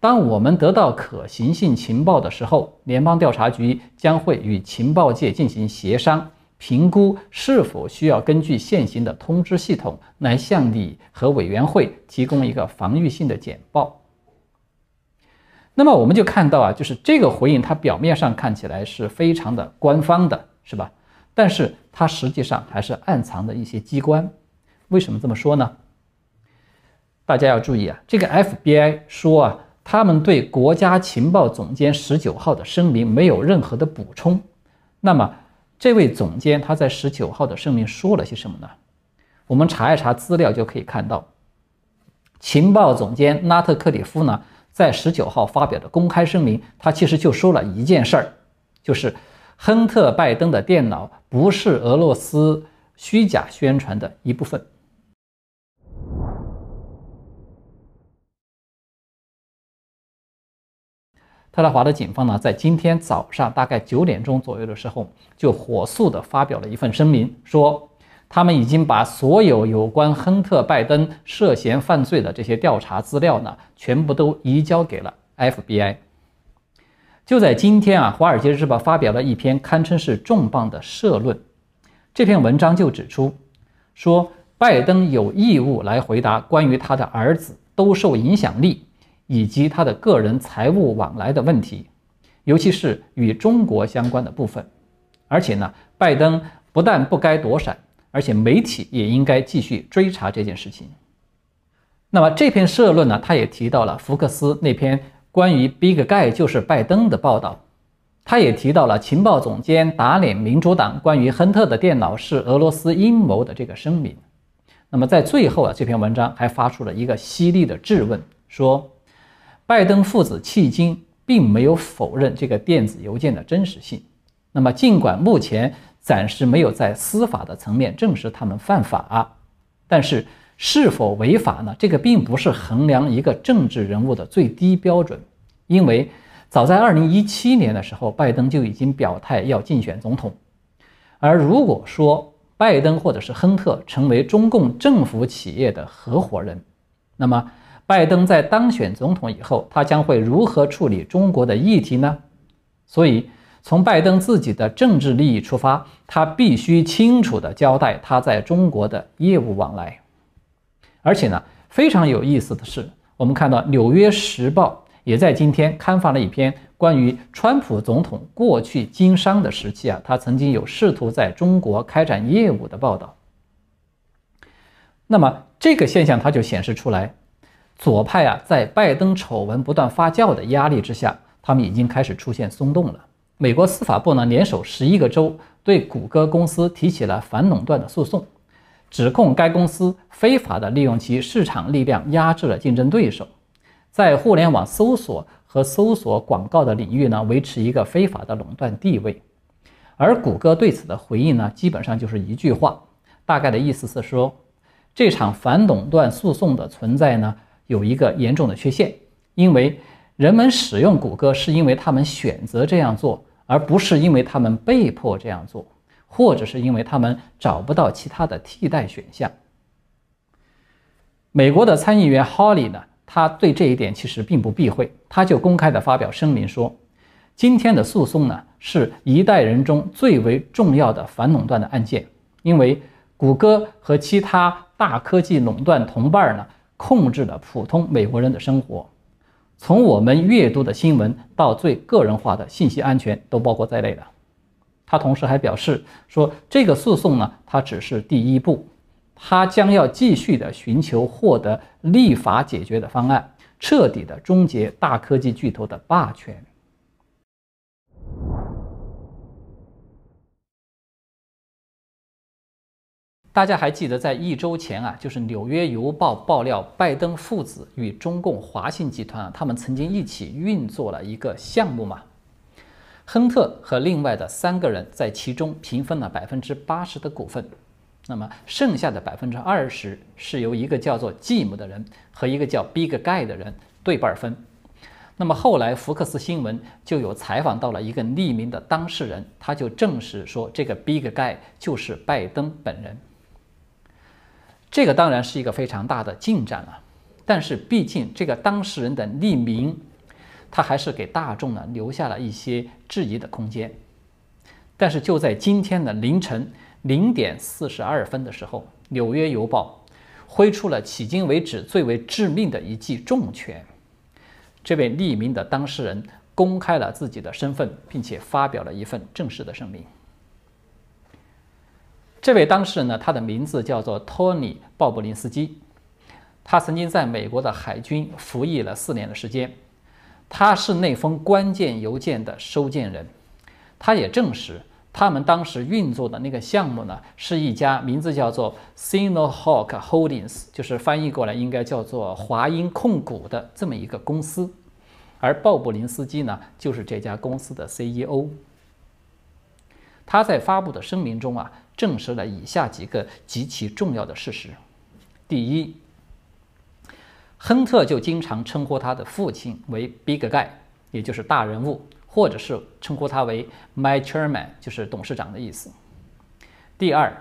当我们得到可行性情报的时候，联邦调查局将会与情报界进行协商。评估是否需要根据现行的通知系统来向你和委员会提供一个防御性的简报。那么我们就看到啊，就是这个回应，它表面上看起来是非常的官方的，是吧？但是它实际上还是暗藏的一些机关。为什么这么说呢？大家要注意啊，这个 FBI 说啊，他们对国家情报总监十九号的声明没有任何的补充。那么。这位总监他在十九号的声明说了些什么呢？我们查一查资料就可以看到，情报总监拉特克里夫呢在十九号发表的公开声明，他其实就说了一件事儿，就是亨特·拜登的电脑不是俄罗斯虚假宣传的一部分。特拉华的警方呢，在今天早上大概九点钟左右的时候，就火速的发表了一份声明，说他们已经把所有有关亨特·拜登涉嫌犯罪的这些调查资料呢，全部都移交给了 FBI。就在今天啊，《华尔街日报》发表了一篇堪称是重磅的社论。这篇文章就指出，说拜登有义务来回答关于他的儿子兜售影响力以及他的个人财务往来的问题，尤其是与中国相关的部分。而且呢，拜登不但不该躲闪，而且媒体也应该继续追查这件事情。那么这篇社论呢，他也提到了福克斯那篇。关于 Big Guy 就是拜登的报道，他也提到了情报总监打脸民主党关于亨特的电脑是俄罗斯阴谋的这个声明。那么在最后啊，这篇文章还发出了一个犀利的质问，说拜登父子迄今并没有否认这个电子邮件的真实性。那么尽管目前暂时没有在司法的层面证实他们犯法，但是。是否违法呢？这个并不是衡量一个政治人物的最低标准，因为早在二零一七年的时候，拜登就已经表态要竞选总统。而如果说拜登或者是亨特成为中共政府企业的合伙人，那么拜登在当选总统以后，他将会如何处理中国的议题呢？所以，从拜登自己的政治利益出发，他必须清楚地交代他在中国的业务往来。而且呢，非常有意思的是，我们看到《纽约时报》也在今天刊发了一篇关于川普总统过去经商的时期啊，他曾经有试图在中国开展业务的报道。那么这个现象，它就显示出来，左派啊，在拜登丑闻不断发酵的压力之下，他们已经开始出现松动了。美国司法部呢，联手十一个州，对谷歌公司提起了反垄断的诉讼。指控该公司非法地利用其市场力量压制了竞争对手，在互联网搜索和搜索广告的领域呢，维持一个非法的垄断地位。而谷歌对此的回应呢，基本上就是一句话，大概的意思是说，这场反垄断诉讼的存在呢，有一个严重的缺陷，因为人们使用谷歌是因为他们选择这样做，而不是因为他们被迫这样做。或者是因为他们找不到其他的替代选项。美国的参议员 Holly 呢，他对这一点其实并不避讳，他就公开的发表声明说，今天的诉讼呢是一代人中最为重要的反垄断的案件，因为谷歌和其他大科技垄断同伴呢控制了普通美国人的生活，从我们阅读的新闻到最个人化的信息安全都包括在内的。他同时还表示说，这个诉讼呢，它只是第一步，他将要继续的寻求获得立法解决的方案，彻底的终结大科技巨头的霸权。大家还记得，在一周前啊，就是《纽约邮报》爆料，拜登父子与中共华信集团啊，他们曾经一起运作了一个项目嘛？亨特和另外的三个人在其中平分了百分之八十的股份，那么剩下的百分之二十是由一个叫做吉姆的人和一个叫 Big Guy 的人对半分。那么后来福克斯新闻就有采访到了一个匿名的当事人，他就证实说这个 Big Guy 就是拜登本人。这个当然是一个非常大的进展了，但是毕竟这个当事人的匿名。他还是给大众呢留下了一些质疑的空间，但是就在今天的凌晨零点四十二分的时候，《纽约邮报》挥出了迄今为止最为致命的一记重拳。这位匿名的当事人公开了自己的身份，并且发表了一份正式的声明。这位当事人呢，他的名字叫做托尼·鲍布林斯基，他曾经在美国的海军服役了四年的时间。他是那封关键邮件的收件人，他也证实，他们当时运作的那个项目呢，是一家名字叫做 Signal Hawk Holdings，就是翻译过来应该叫做华鹰控股的这么一个公司，而鲍布林斯基呢，就是这家公司的 CEO。他在发布的声明中啊，证实了以下几个极其重要的事实：第一。亨特就经常称呼他的父亲为 Big Guy，也就是大人物，或者是称呼他为 My Chairman，就是董事长的意思。第二，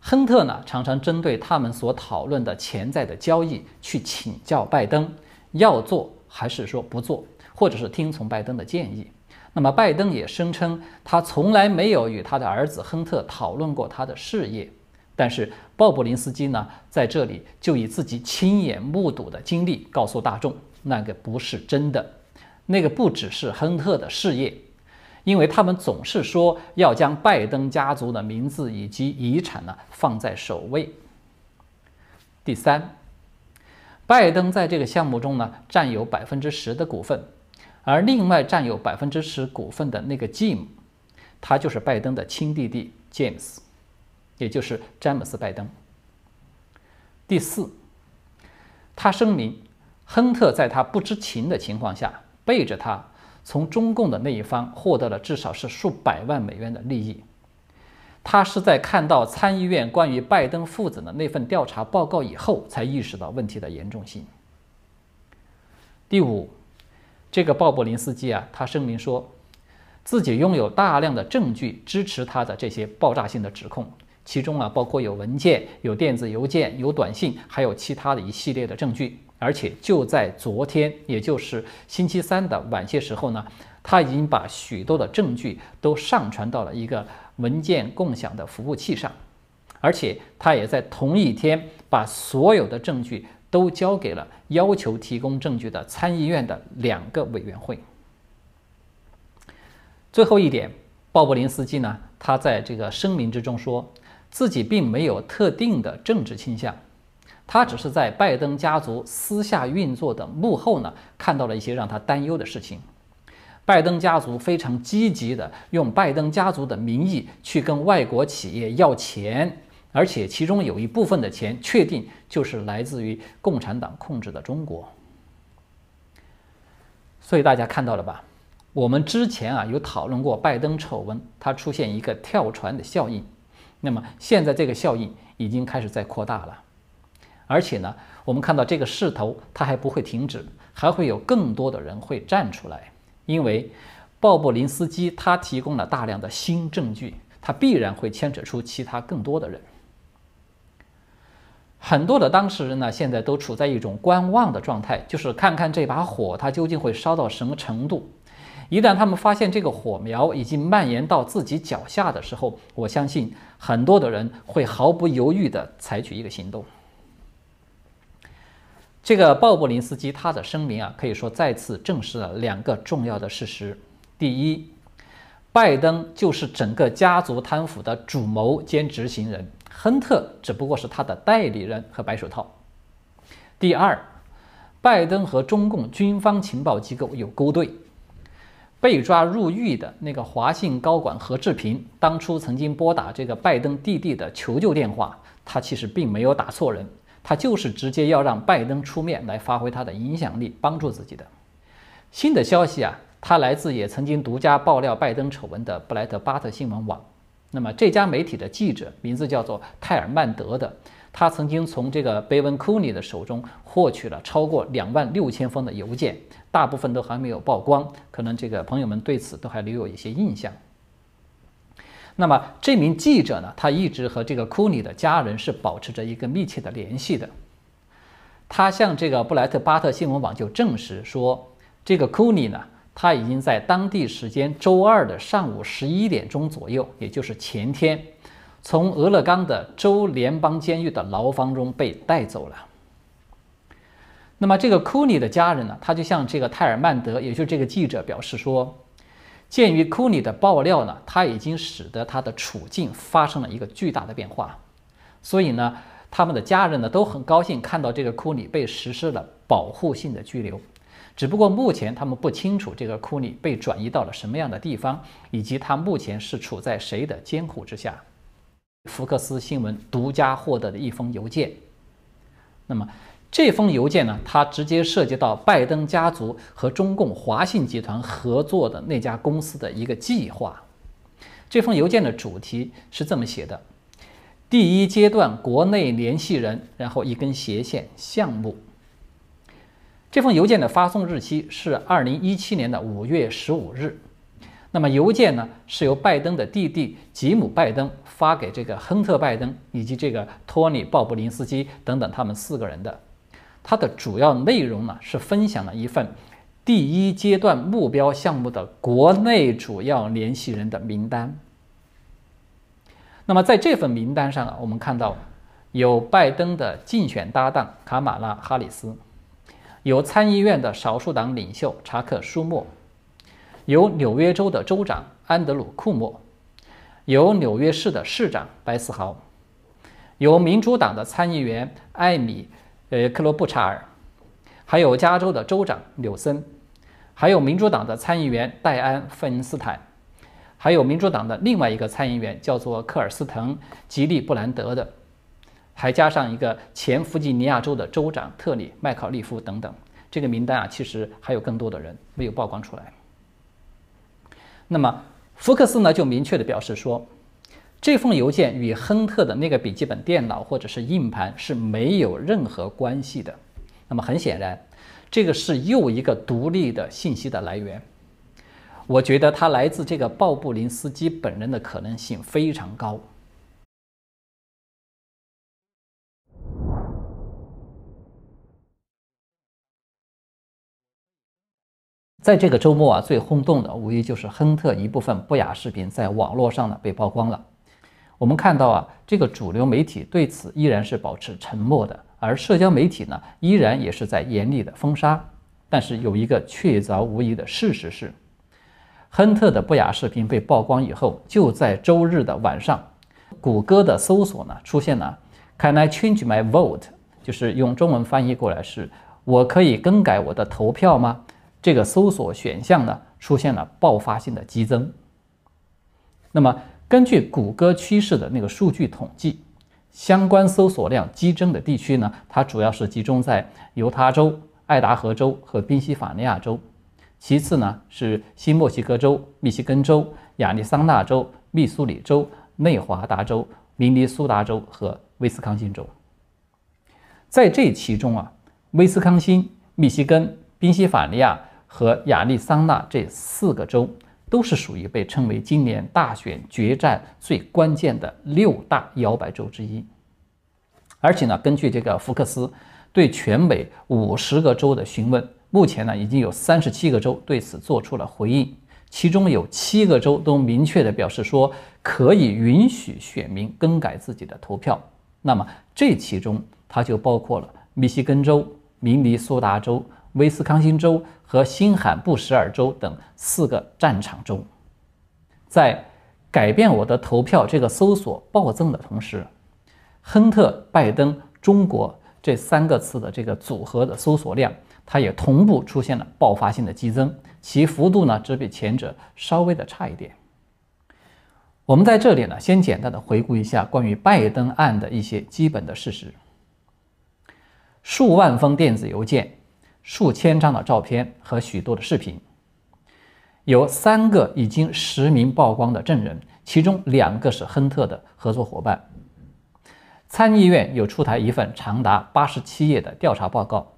亨特呢常常针对他们所讨论的潜在的交易去请教拜登，要做还是说不做，或者是听从拜登的建议。那么拜登也声称他从来没有与他的儿子亨特讨论过他的事业。但是鲍布林斯基呢，在这里就以自己亲眼目睹的经历告诉大众，那个不是真的，那个不只是亨特的事业，因为他们总是说要将拜登家族的名字以及遗产呢放在首位。第三，拜登在这个项目中呢占有百分之十的股份，而另外占有百分之十股份的那个 Jim，他就是拜登的亲弟弟 James。也就是詹姆斯·拜登。第四，他声明，亨特在他不知情的情况下，背着他从中共的那一方获得了至少是数百万美元的利益。他是在看到参议院关于拜登父子的那份调查报告以后，才意识到问题的严重性。第五，这个鲍勃林斯基啊，他声明说，自己拥有大量的证据支持他的这些爆炸性的指控。其中啊，包括有文件、有电子邮件、有短信，还有其他的一系列的证据。而且就在昨天，也就是星期三的晚些时候呢，他已经把许多的证据都上传到了一个文件共享的服务器上，而且他也在同一天把所有的证据都交给了要求提供证据的参议院的两个委员会。最后一点，鲍勃林斯基呢，他在这个声明之中说。自己并没有特定的政治倾向，他只是在拜登家族私下运作的幕后呢，看到了一些让他担忧的事情。拜登家族非常积极的用拜登家族的名义去跟外国企业要钱，而且其中有一部分的钱确定就是来自于共产党控制的中国。所以大家看到了吧？我们之前啊有讨论过拜登丑闻，它出现一个跳船的效应。那么现在这个效应已经开始在扩大了，而且呢，我们看到这个势头它还不会停止，还会有更多的人会站出来，因为鲍勃林斯基他提供了大量的新证据，他必然会牵扯出其他更多的人。很多的当事人呢，现在都处在一种观望的状态，就是看看这把火它究竟会烧到什么程度。一旦他们发现这个火苗已经蔓延到自己脚下的时候，我相信很多的人会毫不犹豫地采取一个行动。这个鲍布林斯基他的声明啊，可以说再次证实了两个重要的事实：第一，拜登就是整个家族贪腐的主谋兼执行人，亨特只不过是他的代理人和白手套；第二，拜登和中共军方情报机构有勾兑。被抓入狱的那个华信高管何志平，当初曾经拨打这个拜登弟弟的求救电话，他其实并没有打错人，他就是直接要让拜登出面来发挥他的影响力，帮助自己的。新的消息啊，它来自也曾经独家爆料拜登丑闻的布莱德巴特新闻网。那么这家媒体的记者名字叫做泰尔曼德的。他曾经从这个贝文库尼的手中获取了超过两万六千封的邮件，大部分都还没有曝光，可能这个朋友们对此都还留有一些印象。那么这名记者呢，他一直和这个库尼的家人是保持着一个密切的联系的。他向这个布莱特巴特新闻网就证实说，这个库尼呢，他已经在当地时间周二的上午十一点钟左右，也就是前天。从俄勒冈的州联邦监狱的牢房中被带走了。那么，这个库尼的家人呢？他就向这个泰尔曼德，也就是这个记者表示说，鉴于库尼的爆料呢，他已经使得他的处境发生了一个巨大的变化，所以呢，他们的家人呢都很高兴看到这个库尼被实施了保护性的拘留。只不过目前他们不清楚这个库里被转移到了什么样的地方，以及他目前是处在谁的监护之下。福克斯新闻独家获得的一封邮件。那么，这封邮件呢？它直接涉及到拜登家族和中共华信集团合作的那家公司的一个计划。这封邮件的主题是这么写的：第一阶段国内联系人，然后一根斜线项目。这封邮件的发送日期是二零一七年的五月十五日。那么邮件呢是由拜登的弟弟吉姆·拜登发给这个亨特·拜登以及这个托尼·鲍布林斯基等等他们四个人的。它的主要内容呢是分享了一份第一阶段目标项目的国内主要联系人的名单。那么在这份名单上啊，我们看到有拜登的竞选搭档卡马拉·哈里斯，由参议院的少数党领袖查克·舒默。由纽约州的州长安德鲁·库莫，由纽约市的市长白思豪，由民主党的参议员艾米·呃克罗布查尔，还有加州的州长纽森，还有民主党的参议员戴安·费恩斯坦，还有民主党的另外一个参议员叫做科尔斯滕·吉利布兰德的，还加上一个前弗吉尼亚州的州长特里·麦考利夫等等。这个名单啊，其实还有更多的人没有曝光出来。那么，福克斯呢就明确的表示说，这封邮件与亨特的那个笔记本电脑或者是硬盘是没有任何关系的。那么很显然，这个是又一个独立的信息的来源。我觉得它来自这个鲍布林斯基本人的可能性非常高。在这个周末啊，最轰动的无疑就是亨特一部分不雅视频在网络上呢被曝光了。我们看到啊，这个主流媒体对此依然是保持沉默的，而社交媒体呢依然也是在严厉的封杀。但是有一个确凿无疑的事实是，亨特的不雅视频被曝光以后，就在周日的晚上，谷歌的搜索呢出现了 “Can I change my vote？” 就是用中文翻译过来是“我可以更改我的投票吗？”这个搜索选项呢出现了爆发性的激增。那么，根据谷歌趋势的那个数据统计，相关搜索量激增的地区呢，它主要是集中在犹他州、爱达荷州和宾夕法尼亚州，其次呢是新墨西哥州、密西根州、亚利桑那州、密苏里州、内华达州、明尼苏达州和威斯康星州。在这其中啊，威斯康星、密西根、宾夕法尼亚。和亚利桑那这四个州都是属于被称为今年大选决战最关键的六大摇摆州之一。而且呢，根据这个福克斯对全美五十个州的询问，目前呢已经有三十七个州对此做出了回应，其中有七个州都明确的表示说可以允许选民更改自己的投票。那么这其中它就包括了密西根州、明尼苏达州。威斯康星州和新罕布什尔州等四个战场州，在改变我的投票这个搜索暴增的同时，亨特、拜登、中国这三个词的这个组合的搜索量，它也同步出现了爆发性的激增，其幅度呢只比前者稍微的差一点。我们在这里呢，先简单的回顾一下关于拜登案的一些基本的事实：数万封电子邮件。数千张的照片和许多的视频，有三个已经实名曝光的证人，其中两个是亨特的合作伙伴。参议院有出台一份长达八十七页的调查报告。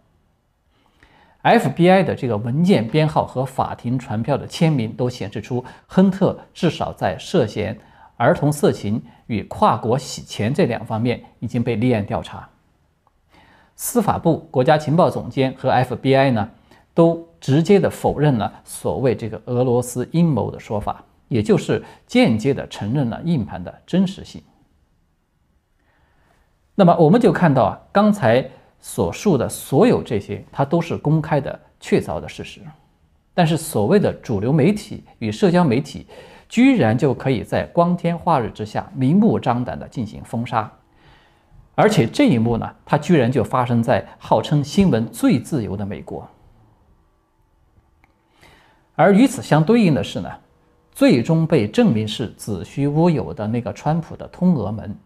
FBI 的这个文件编号和法庭传票的签名都显示出，亨特至少在涉嫌儿童色情与跨国洗钱这两方面已经被立案调查。司法部、国家情报总监和 FBI 呢，都直接的否认了所谓这个俄罗斯阴谋的说法，也就是间接的承认了硬盘的真实性。那么我们就看到啊，刚才所述的所有这些，它都是公开的、确凿的事实。但是所谓的主流媒体与社交媒体，居然就可以在光天化日之下明目张胆的进行封杀。而且这一幕呢，它居然就发生在号称新闻最自由的美国。而与此相对应的是呢，最终被证明是子虚乌有的那个川普的通俄门，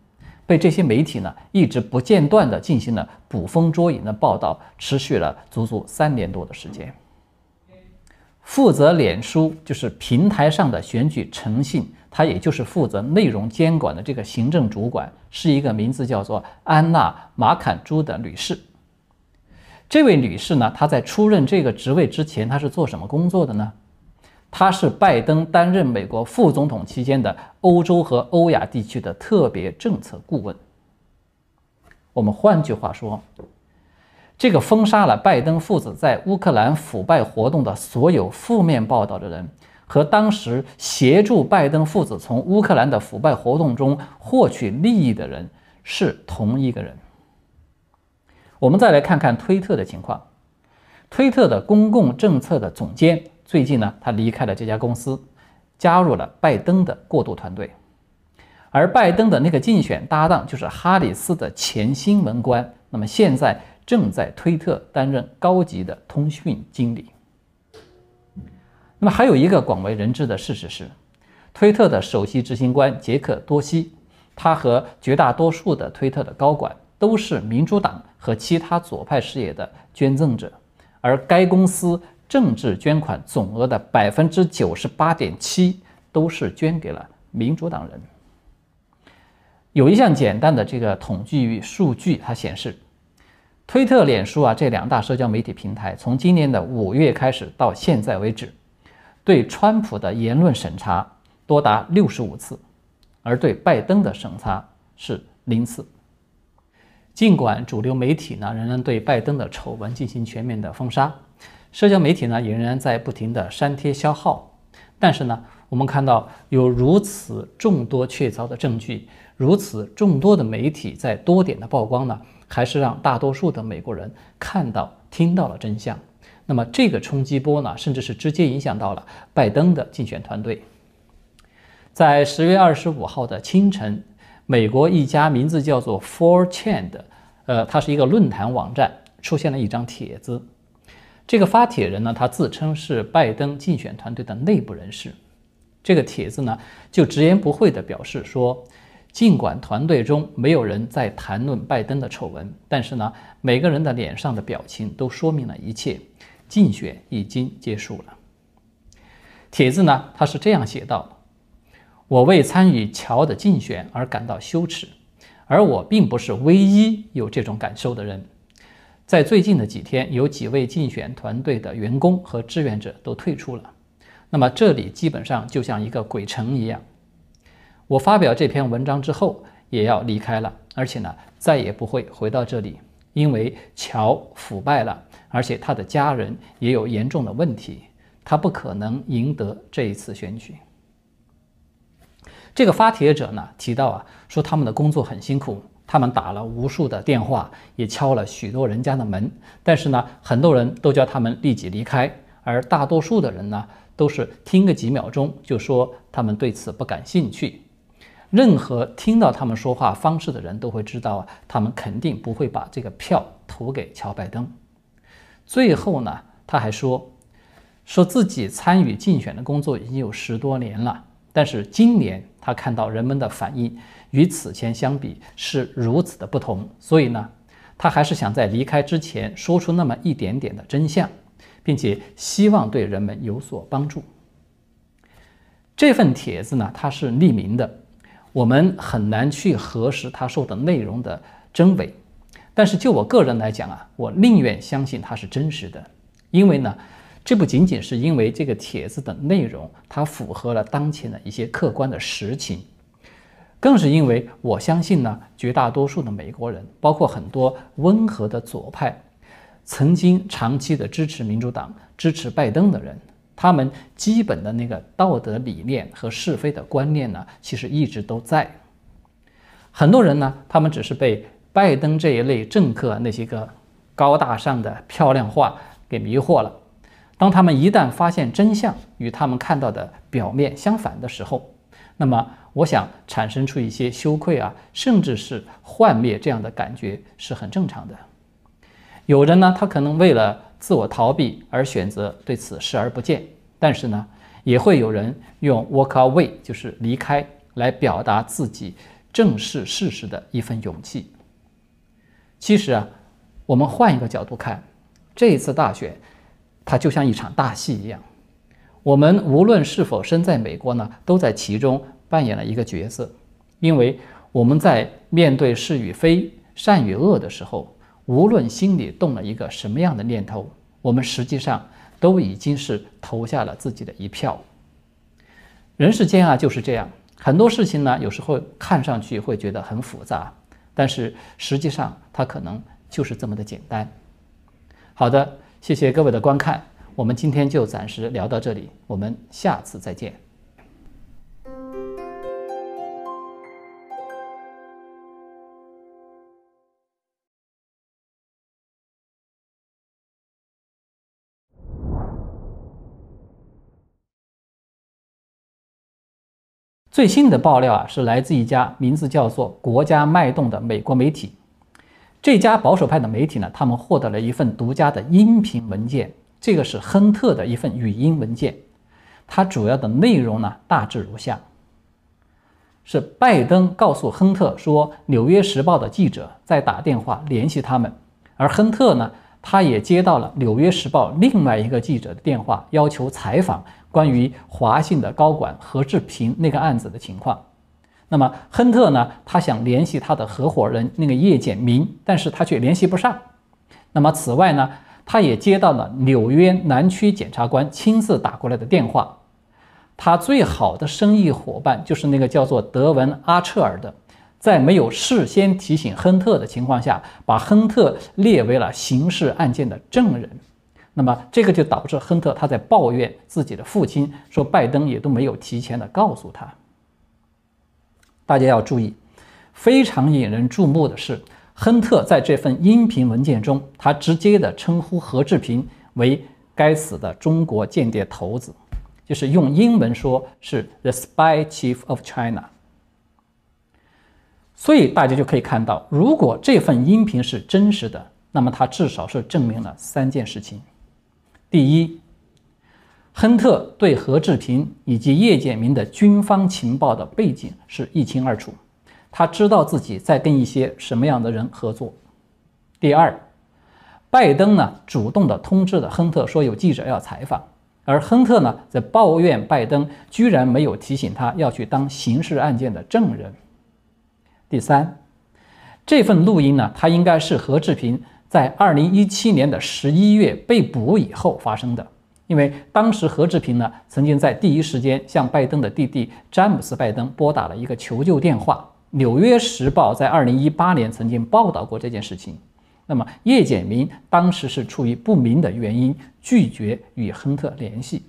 被这些媒体呢一直不间断地进行了捕风捉影的报道，持续了足足三年多的时间。负责脸书就是平台上的选举诚信。他也就是负责内容监管的这个行政主管，是一个名字叫做安娜·马坎朱的女士。这位女士呢，她在出任这个职位之前，她是做什么工作的呢？她是拜登担任美国副总统期间的欧洲和欧亚地区的特别政策顾问。我们换句话说，这个封杀了拜登父子在乌克兰腐败活动的所有负面报道的人，和当时协助拜登父子从乌克兰的腐败活动中获取利益的人是同一个人。我们再来看看推特的情况，推特的公共政策的总监最近呢，他离开了这家公司，加入了拜登的过渡团队。而拜登的那个竞选搭档就是哈里斯的前新闻官，那么现在正在推特担任高级的通讯经理。那么还有一个广为人知的事实是，推特的首席执行官杰克多西，他和绝大多数的推特的高管都是民主党和其他左派事业的捐赠者，而该公司政治捐款总额的百分之九十八点七都是捐给了民主党人。有一项简单的这个统计数据，它显示，推特、脸书啊这两大社交媒体平台，从今年的五月开始到现在为止，对川普的言论审查多达六十五次，而对拜登的审查是零次。尽管主流媒体呢仍然对拜登的丑闻进行全面的封杀，社交媒体呢也仍然在不停的删帖消耗，但是呢，我们看到有如此众多确凿的证据。如此众多的媒体在多点的曝光呢，还是让大多数的美国人看到、听到了真相。那么这个冲击波呢，甚至是直接影响到了拜登的竞选团队。在十月二十五号的清晨，美国一家名字叫做 Four Chan 的，呃，它是一个论坛网站，出现了一张帖子。这个发帖人呢，他自称是拜登竞选团队的内部人士。这个帖子呢，就直言不讳地表示说。尽管团队中没有人在谈论拜登的丑闻，但是呢，每个人的脸上的表情都说明了一切。竞选已经结束了。帖子呢，他是这样写道：“我为参与乔的竞选而感到羞耻，而我并不是唯一有这种感受的人。在最近的几天，有几位竞选团队的员工和志愿者都退出了。那么这里基本上就像一个鬼城一样。”我发表这篇文章之后，也要离开了，而且呢，再也不会回到这里，因为乔腐败了，而且他的家人也有严重的问题，他不可能赢得这一次选举。这个发帖者呢提到啊，说他们的工作很辛苦，他们打了无数的电话，也敲了许多人家的门，但是呢，很多人都叫他们立即离开，而大多数的人呢，都是听个几秒钟就说他们对此不感兴趣。任何听到他们说话方式的人都会知道啊，他们肯定不会把这个票投给乔拜登。最后呢，他还说，说自己参与竞选的工作已经有十多年了，但是今年他看到人们的反应与此前相比是如此的不同，所以呢，他还是想在离开之前说出那么一点点的真相，并且希望对人们有所帮助。这份帖子呢，它是匿名的。我们很难去核实他说的内容的真伪，但是就我个人来讲啊，我宁愿相信它是真实的，因为呢，这不仅仅是因为这个帖子的内容它符合了当前的一些客观的实情，更是因为我相信呢，绝大多数的美国人，包括很多温和的左派，曾经长期的支持民主党、支持拜登的人。他们基本的那个道德理念和是非的观念呢，其实一直都在。很多人呢，他们只是被拜登这一类政客那些个高大上的漂亮话给迷惑了。当他们一旦发现真相与他们看到的表面相反的时候，那么我想产生出一些羞愧啊，甚至是幻灭这样的感觉是很正常的。有人呢，他可能为了。自我逃避而选择对此视而不见，但是呢，也会有人用 walk away，就是离开，来表达自己正视事实的一份勇气。其实啊，我们换一个角度看，这一次大选，它就像一场大戏一样。我们无论是否身在美国呢，都在其中扮演了一个角色，因为我们在面对是与非、善与恶的时候。无论心里动了一个什么样的念头，我们实际上都已经是投下了自己的一票。人世间啊就是这样，很多事情呢，有时候看上去会觉得很复杂，但是实际上它可能就是这么的简单。好的，谢谢各位的观看，我们今天就暂时聊到这里，我们下次再见。最新的爆料啊，是来自一家名字叫做“国家脉动”的美国媒体。这家保守派的媒体呢，他们获得了一份独家的音频文件，这个是亨特的一份语音文件。它主要的内容呢，大致如下：是拜登告诉亨特说，《纽约时报》的记者在打电话联系他们，而亨特呢，他也接到了《纽约时报》另外一个记者的电话，要求采访。关于华信的高管何志平那个案子的情况，那么亨特呢？他想联系他的合伙人那个叶简明，但是他却联系不上。那么此外呢，他也接到了纽约南区检察官亲自打过来的电话。他最好的生意伙伴就是那个叫做德文阿彻尔的，在没有事先提醒亨特的情况下，把亨特列为了刑事案件的证人。那么这个就导致亨特他在抱怨自己的父亲，说拜登也都没有提前的告诉他。大家要注意，非常引人注目的是，亨特在这份音频文件中，他直接的称呼何志平为该死的中国间谍头子，就是用英文说是 the spy chief of China。所以大家就可以看到，如果这份音频是真实的，那么它至少是证明了三件事情。第一，亨特对何志平以及叶简明的军方情报的背景是一清二楚，他知道自己在跟一些什么样的人合作。第二，拜登呢主动的通知了亨特说有记者要采访，而亨特呢在抱怨拜登居然没有提醒他要去当刑事案件的证人。第三，这份录音呢，他应该是何志平。在二零一七年的十一月被捕以后发生的，因为当时何志平呢曾经在第一时间向拜登的弟弟詹姆斯·拜登拨打了一个求救电话。《纽约时报》在二零一八年曾经报道过这件事情。那么叶简明当时是出于不明的原因拒绝与亨特联系。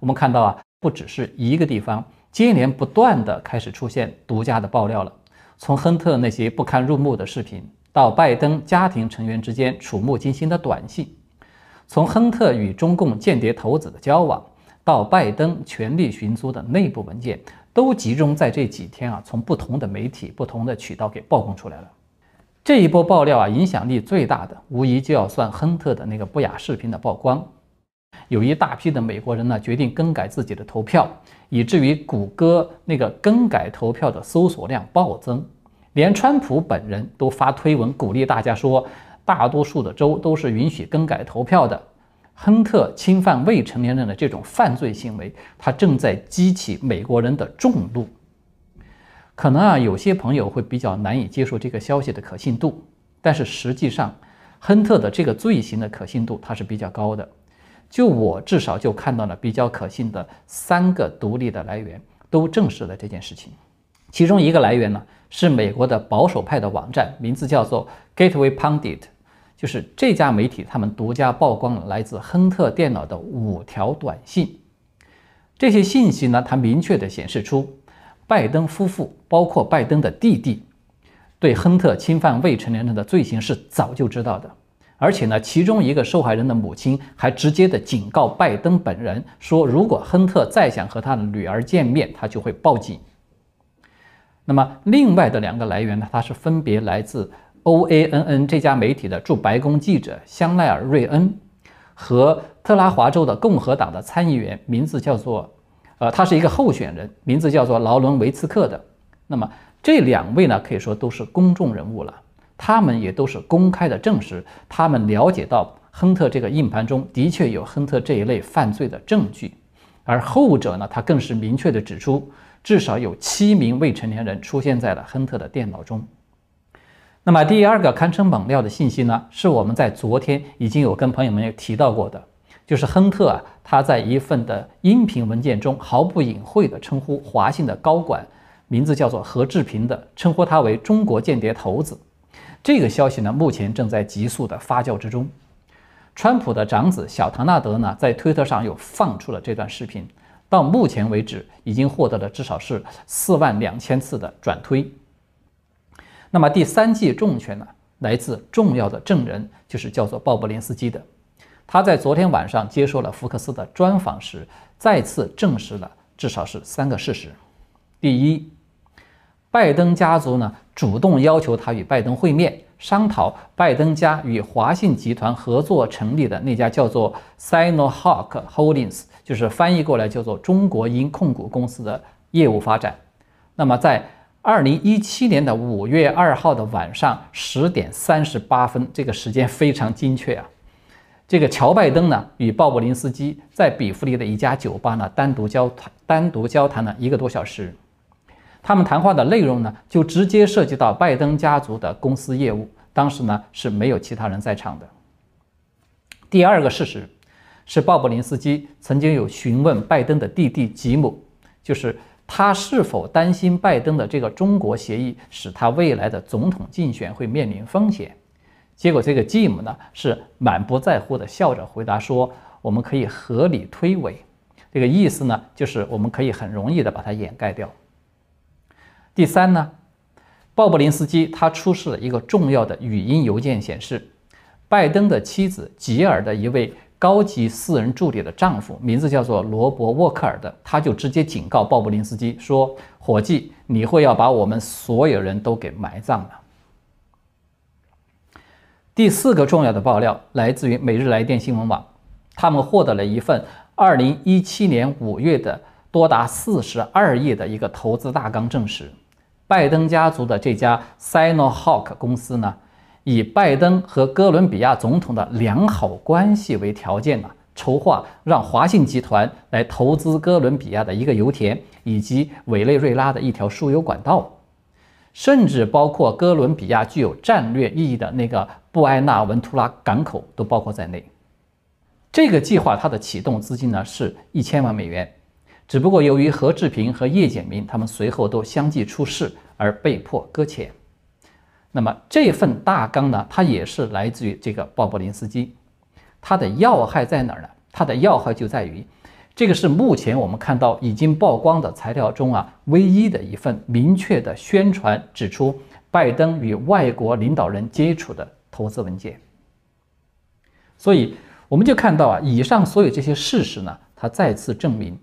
我们看到啊，不只是一个地方。接连不断的开始出现独家的爆料了，从亨特那些不堪入目的视频，到拜登家庭成员之间触目惊心的短信，从亨特与中共间谍头子的交往，到拜登权力寻租的内部文件，都集中在这几天啊，从不同的媒体、不同的渠道给曝光出来了。这一波爆料啊，影响力最大的，无疑就要算亨特的那个不雅视频的曝光。有一大批的美国人呢，决定更改自己的投票，以至于谷歌那个更改投票的搜索量暴增，连川普本人都发推文鼓励大家说，大多数的州都是允许更改投票的。亨特侵犯未成年人的这种犯罪行为，他正在激起美国人的众怒。可能啊，有些朋友会比较难以接受这个消息的可信度，但是实际上，亨特的这个罪行的可信度它是比较高的。就我至少就看到了比较可信的三个独立的来源，都证实了这件事情。其中一个来源呢是美国的保守派的网站，名字叫做 Gateway Pundit，就是这家媒体他们独家曝光了来自亨特电脑的五条短信。这些信息呢，它明确地显示出拜登夫妇，包括拜登的弟弟，对亨特侵犯未成年人的罪行是早就知道的。而且呢，其中一个受害人的母亲还直接的警告拜登本人说，如果亨特再想和他的女儿见面，他就会报警。那么，另外的两个来源呢，它是分别来自 OANN 这家媒体的驻白宫记者香奈儿·瑞恩和特拉华州的共和党的参议员，名字叫做，呃，他是一个候选人，名字叫做劳伦·维茨克的。那么这两位呢，可以说都是公众人物了。他们也都是公开的证实，他们了解到亨特这个硬盘中的确有亨特这一类犯罪的证据，而后者呢，他更是明确地指出，至少有七名未成年人出现在了亨特的电脑中。那么第二个堪称猛料的信息呢，是我们在昨天已经有跟朋友们提到过的，就是亨特啊，他在一份的音频文件中毫不隐晦地称呼华信的高管，名字叫做何志平的，称呼他为中国间谍头子。这个消息呢，目前正在急速的发酵之中。川普的长子小唐纳德呢，在推特上又放出了这段视频，到目前为止已经获得了至少是四万两千次的转推。那么第三记重拳呢，来自重要的证人，就是叫做鲍勃林斯基的。他在昨天晚上接受了福克斯的专访时，再次证实了至少是三个事实：第一，拜登家族呢主动要求他与拜登会面，商讨拜登家与华信集团合作成立的那家叫做 Sinohawk Holdings，就是翻译过来叫做中国鹰控股公司的业务发展。那么在二零一七年的五月二号的晚上十点三十八分，这个时间非常精确啊。这个乔拜登呢与鲍勃林斯基在比弗利的一家酒吧呢单独交谈，单独交谈了一个多小时。他们谈话的内容呢就直接涉及到拜登家族的公司业务。当时呢是没有其他人在场的。第二个事实是，鲍勃林斯基曾经有询问拜登的弟弟吉姆，就是。他是否担心拜登的这个中国协议使他未来的总统竞选会面临风险？结果这个吉姆呢是满不在乎的笑着回答说：“我们可以合理推诿。”这个意思呢就是我们可以很容易的把它掩盖掉。第三呢，鲍勃林斯基他出示了一个重要的语音邮件，显示拜登的妻子吉尔的一位。高级私人助理的丈夫名字叫做罗伯·沃克尔的，他就直接警告鲍勃林斯基说：“伙计，你会要把我们所有人都给埋葬了。”第四个重要的爆料来自于每日来电新闻网，他们获得了一份2017年5月的多达42页的一个投资大纲，证实拜登家族的这家 Sinohawk 公司呢。以拜登和哥伦比亚总统的良好关系为条件呢，筹划让华信集团来投资哥伦比亚的一个油田以及委内瑞拉的一条输油管道，甚至包括哥伦比亚具有战略意义的那个布埃纳文图拉港口都包括在内。这个计划它的启动资金呢是一千万美元，只不过由于何志平和叶简明他们随后都相继出事而被迫搁浅。那么这份大纲呢，它也是来自于这个鲍勃林斯基，它的要害在哪儿呢？它的要害就在于，这个是目前我们看到已经曝光的材料中啊，唯一的一份明确的宣传指出拜登与外国领导人接触的投资文件。所以我们就看到啊，以上所有这些事实呢，它再次证明，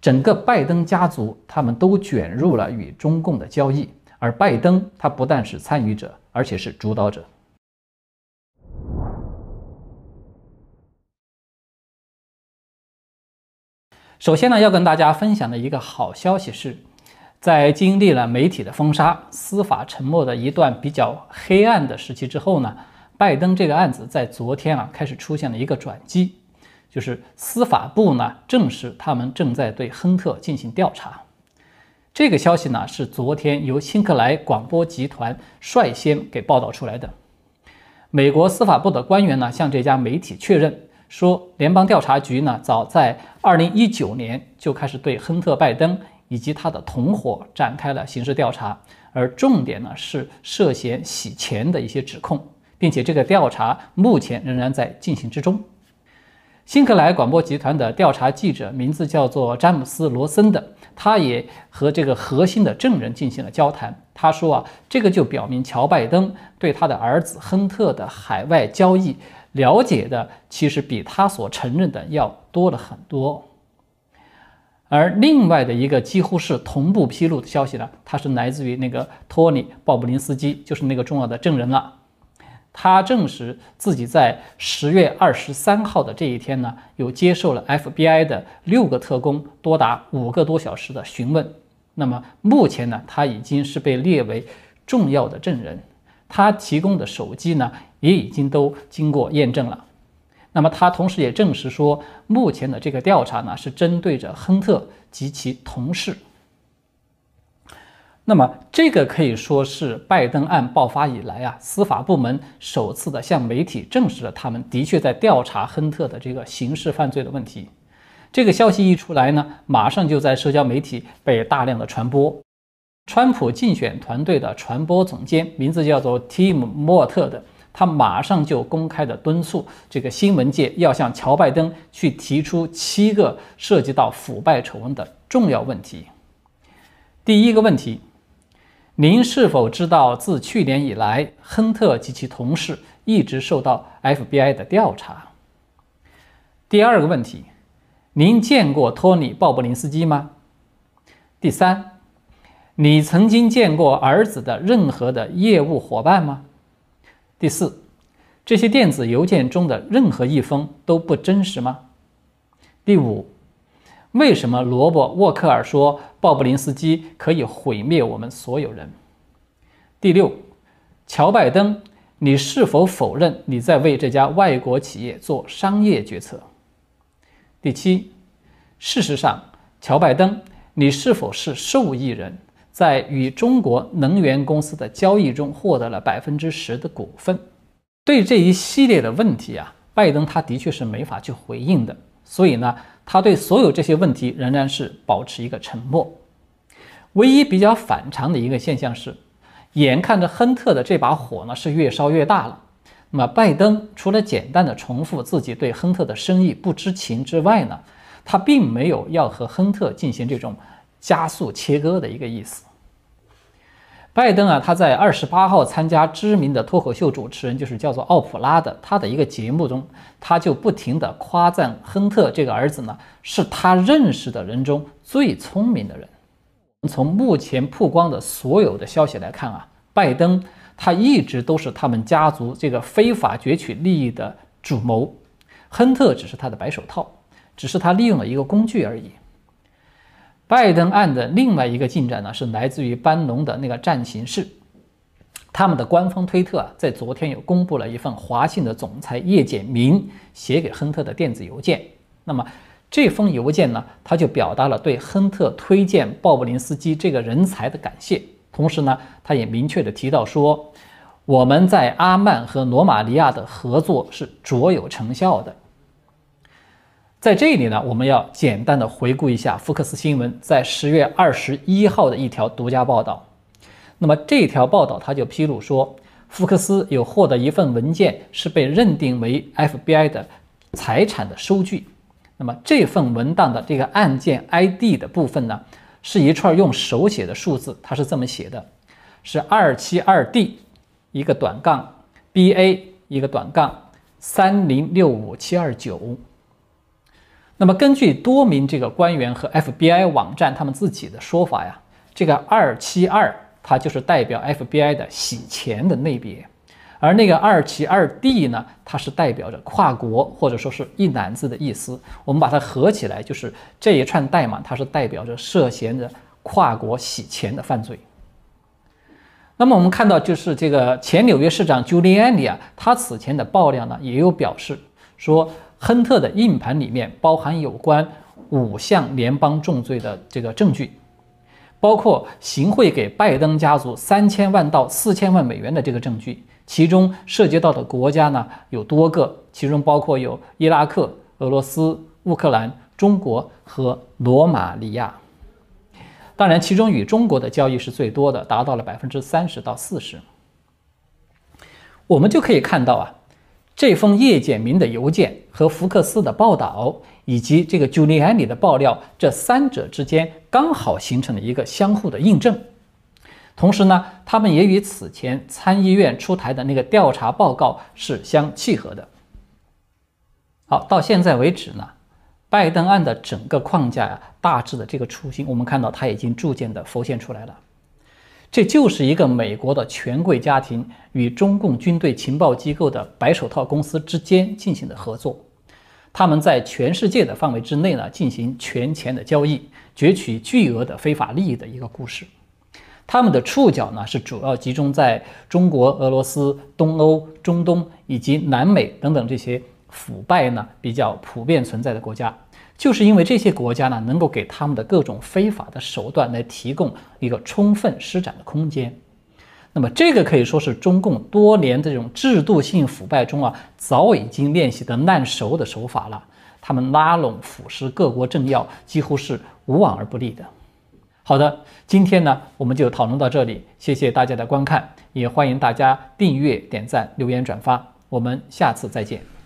整个拜登家族他们都卷入了与中共的交易。而拜登他不但是参与者，而且是主导者。首先呢，要跟大家分享的一个好消息是，在经历了媒体的封杀、司法沉默的一段比较黑暗的时期之后呢，拜登这个案子在昨天啊开始出现了一个转机，就是司法部呢证实他们正在对亨特进行调查。这个消息呢，是昨天由辛克莱广播集团率先给报道出来的。美国司法部的官员呢，向这家媒体确认说，联邦调查局呢，早在2019年就开始对亨特·拜登以及他的同伙展开了刑事调查，而重点呢是涉嫌洗钱的一些指控，并且这个调查目前仍然在进行之中。辛克莱广播集团的调查记者名字叫做詹姆斯·罗森的。他也和这个核心的证人进行了交谈。他说啊，这个就表明乔拜登对他的儿子亨特的海外交易了解的，其实比他所承认的要多了很多。而另外的一个几乎是同步披露的消息呢，它是来自于那个托尼·鲍布林斯基，就是那个重要的证人了。他证实自己在十月二十三号的这一天呢，有接受了 FBI 的六个特工多达五个多小时的询问。那么目前呢，他已经是被列为重要的证人。他提供的手机呢，也已经都经过验证了。那么他同时也证实说，目前的这个调查呢是针对着亨特及其同事。那么这个可以说是拜登案爆发以来啊，司法部门首次的向媒体证实了他们的确在调查亨特的这个刑事犯罪的问题。这个消息一出来呢，马上就在社交媒体被大量的传播。川普竞选团队的传播总监名字叫做 Tim 莫特的。他马上就公开的敦促这个新闻界要向乔拜登去提出七个涉及到腐败丑闻的重要问题。第一个问题，您是否知道自去年以来，亨特及其同事一直受到 FBI 的调查？第二个问题，您见过托尼·鲍布林斯基吗？第三，你曾经见过儿子的任何的业务伙伴吗？第四，这些电子邮件中的任何一封都不真实吗？第五，为什么罗伯·沃克尔说鲍布林斯基可以毁灭我们所有人？第六，乔拜登，你是否否认你在为这家外国企业做商业决策？第七，事实上，乔拜登，你是否是受益人？在与中国能源公司的交易中获得了百分之十的股份。对这一系列的问题啊，拜登他的确是没法去回应的。所以呢，他对所有这些问题仍然是保持一个沉默。唯一比较反常的一个现象是，眼看着亨特的这把火呢是越烧越大了。那么拜登除了简单的重复自己对亨特的生意不知情之外呢，他并没有要和亨特进行这种。加速切割的一个意思。拜登啊，他在二十八号参加知名的脱口秀主持人，就是叫做奥普拉的他的一个节目中，他就不停的夸赞亨特这个儿子呢，是他认识的人中最聪明的人。从目前曝光的所有的消息来看啊，拜登他一直都是他们家族这个非法攫取利益的主谋，亨特只是他的白手套，只是他利用了一个工具而已。拜登案的另外一个进展呢，是来自于班农的那个战情室，他们的官方推特啊，在昨天有公布了一份华信的总裁叶简明写给亨特的电子邮件。那么这封邮件呢，他就表达了对亨特推荐鲍布林斯基这个人才的感谢，同时呢，他也明确的提到说，我们在阿曼和罗马尼亚的合作是卓有成效的。在这里呢，我们要简单的回顾一下福克斯新闻在十月二十一号的一条独家报道。那么这条报道它就披露说，福克斯有获得一份文件，是被认定为 FBI 的财产的收据。那么这份文档的这个案件 ID 的部分呢，是一串用手写的数字，它是这么写的：是二七二 D 一个短杠 BA 一个短杠三零六五七二九。那么，根据多名这个官员和 FBI 网站他们自己的说法呀，这个二七二它就是代表 FBI 的洗钱的类别，而那个二七二 D 呢，它是代表着跨国或者说是一揽子的意思。我们把它合起来，就是这一串代码，它是代表着涉嫌的跨国洗钱的犯罪。那么我们看到，就是这个前纽约市长 Giuliani 啊，他此前的爆料呢，也有表示说。亨特的硬盘里面包含有关五项联邦重罪的这个证据，包括行贿给拜登家族三千万到四千万美元的这个证据，其中涉及到的国家呢有多个，其中包括有伊拉克、俄罗斯、乌克兰、中国和罗马尼亚。当然，其中与中国的交易是最多的，达到了百分之三十到四十。我们就可以看到啊。这封叶简明的邮件和福克斯的报道，以及这个 Giuliani 的爆料，这三者之间刚好形成了一个相互的印证。同时呢，他们也与此前参议院出台的那个调查报告是相契合的。好，到现在为止呢，拜登案的整个框架呀，大致的这个雏形，我们看到它已经逐渐的浮现出来了。这就是一个美国的权贵家庭与中共军队情报机构的白手套公司之间进行的合作，他们在全世界的范围之内呢进行权钱的交易，攫取巨额的非法利益的一个故事。他们的触角呢是主要集中在中国、俄罗斯、东欧、中东以及南美等等这些腐败呢比较普遍存在的国家，就是因为这些国家呢能够给他们的各种非法的手段来提供一个充分施展的空间。那么这个可以说是中共多年这种制度性腐败中啊早已经练习的烂熟的手法了。他们拉拢腐蚀各国政要，几乎是无往而不利的。好的，今天呢我们就讨论到这里，谢谢大家的观看，也欢迎大家订阅、点赞、留言、转发，我们下次再见。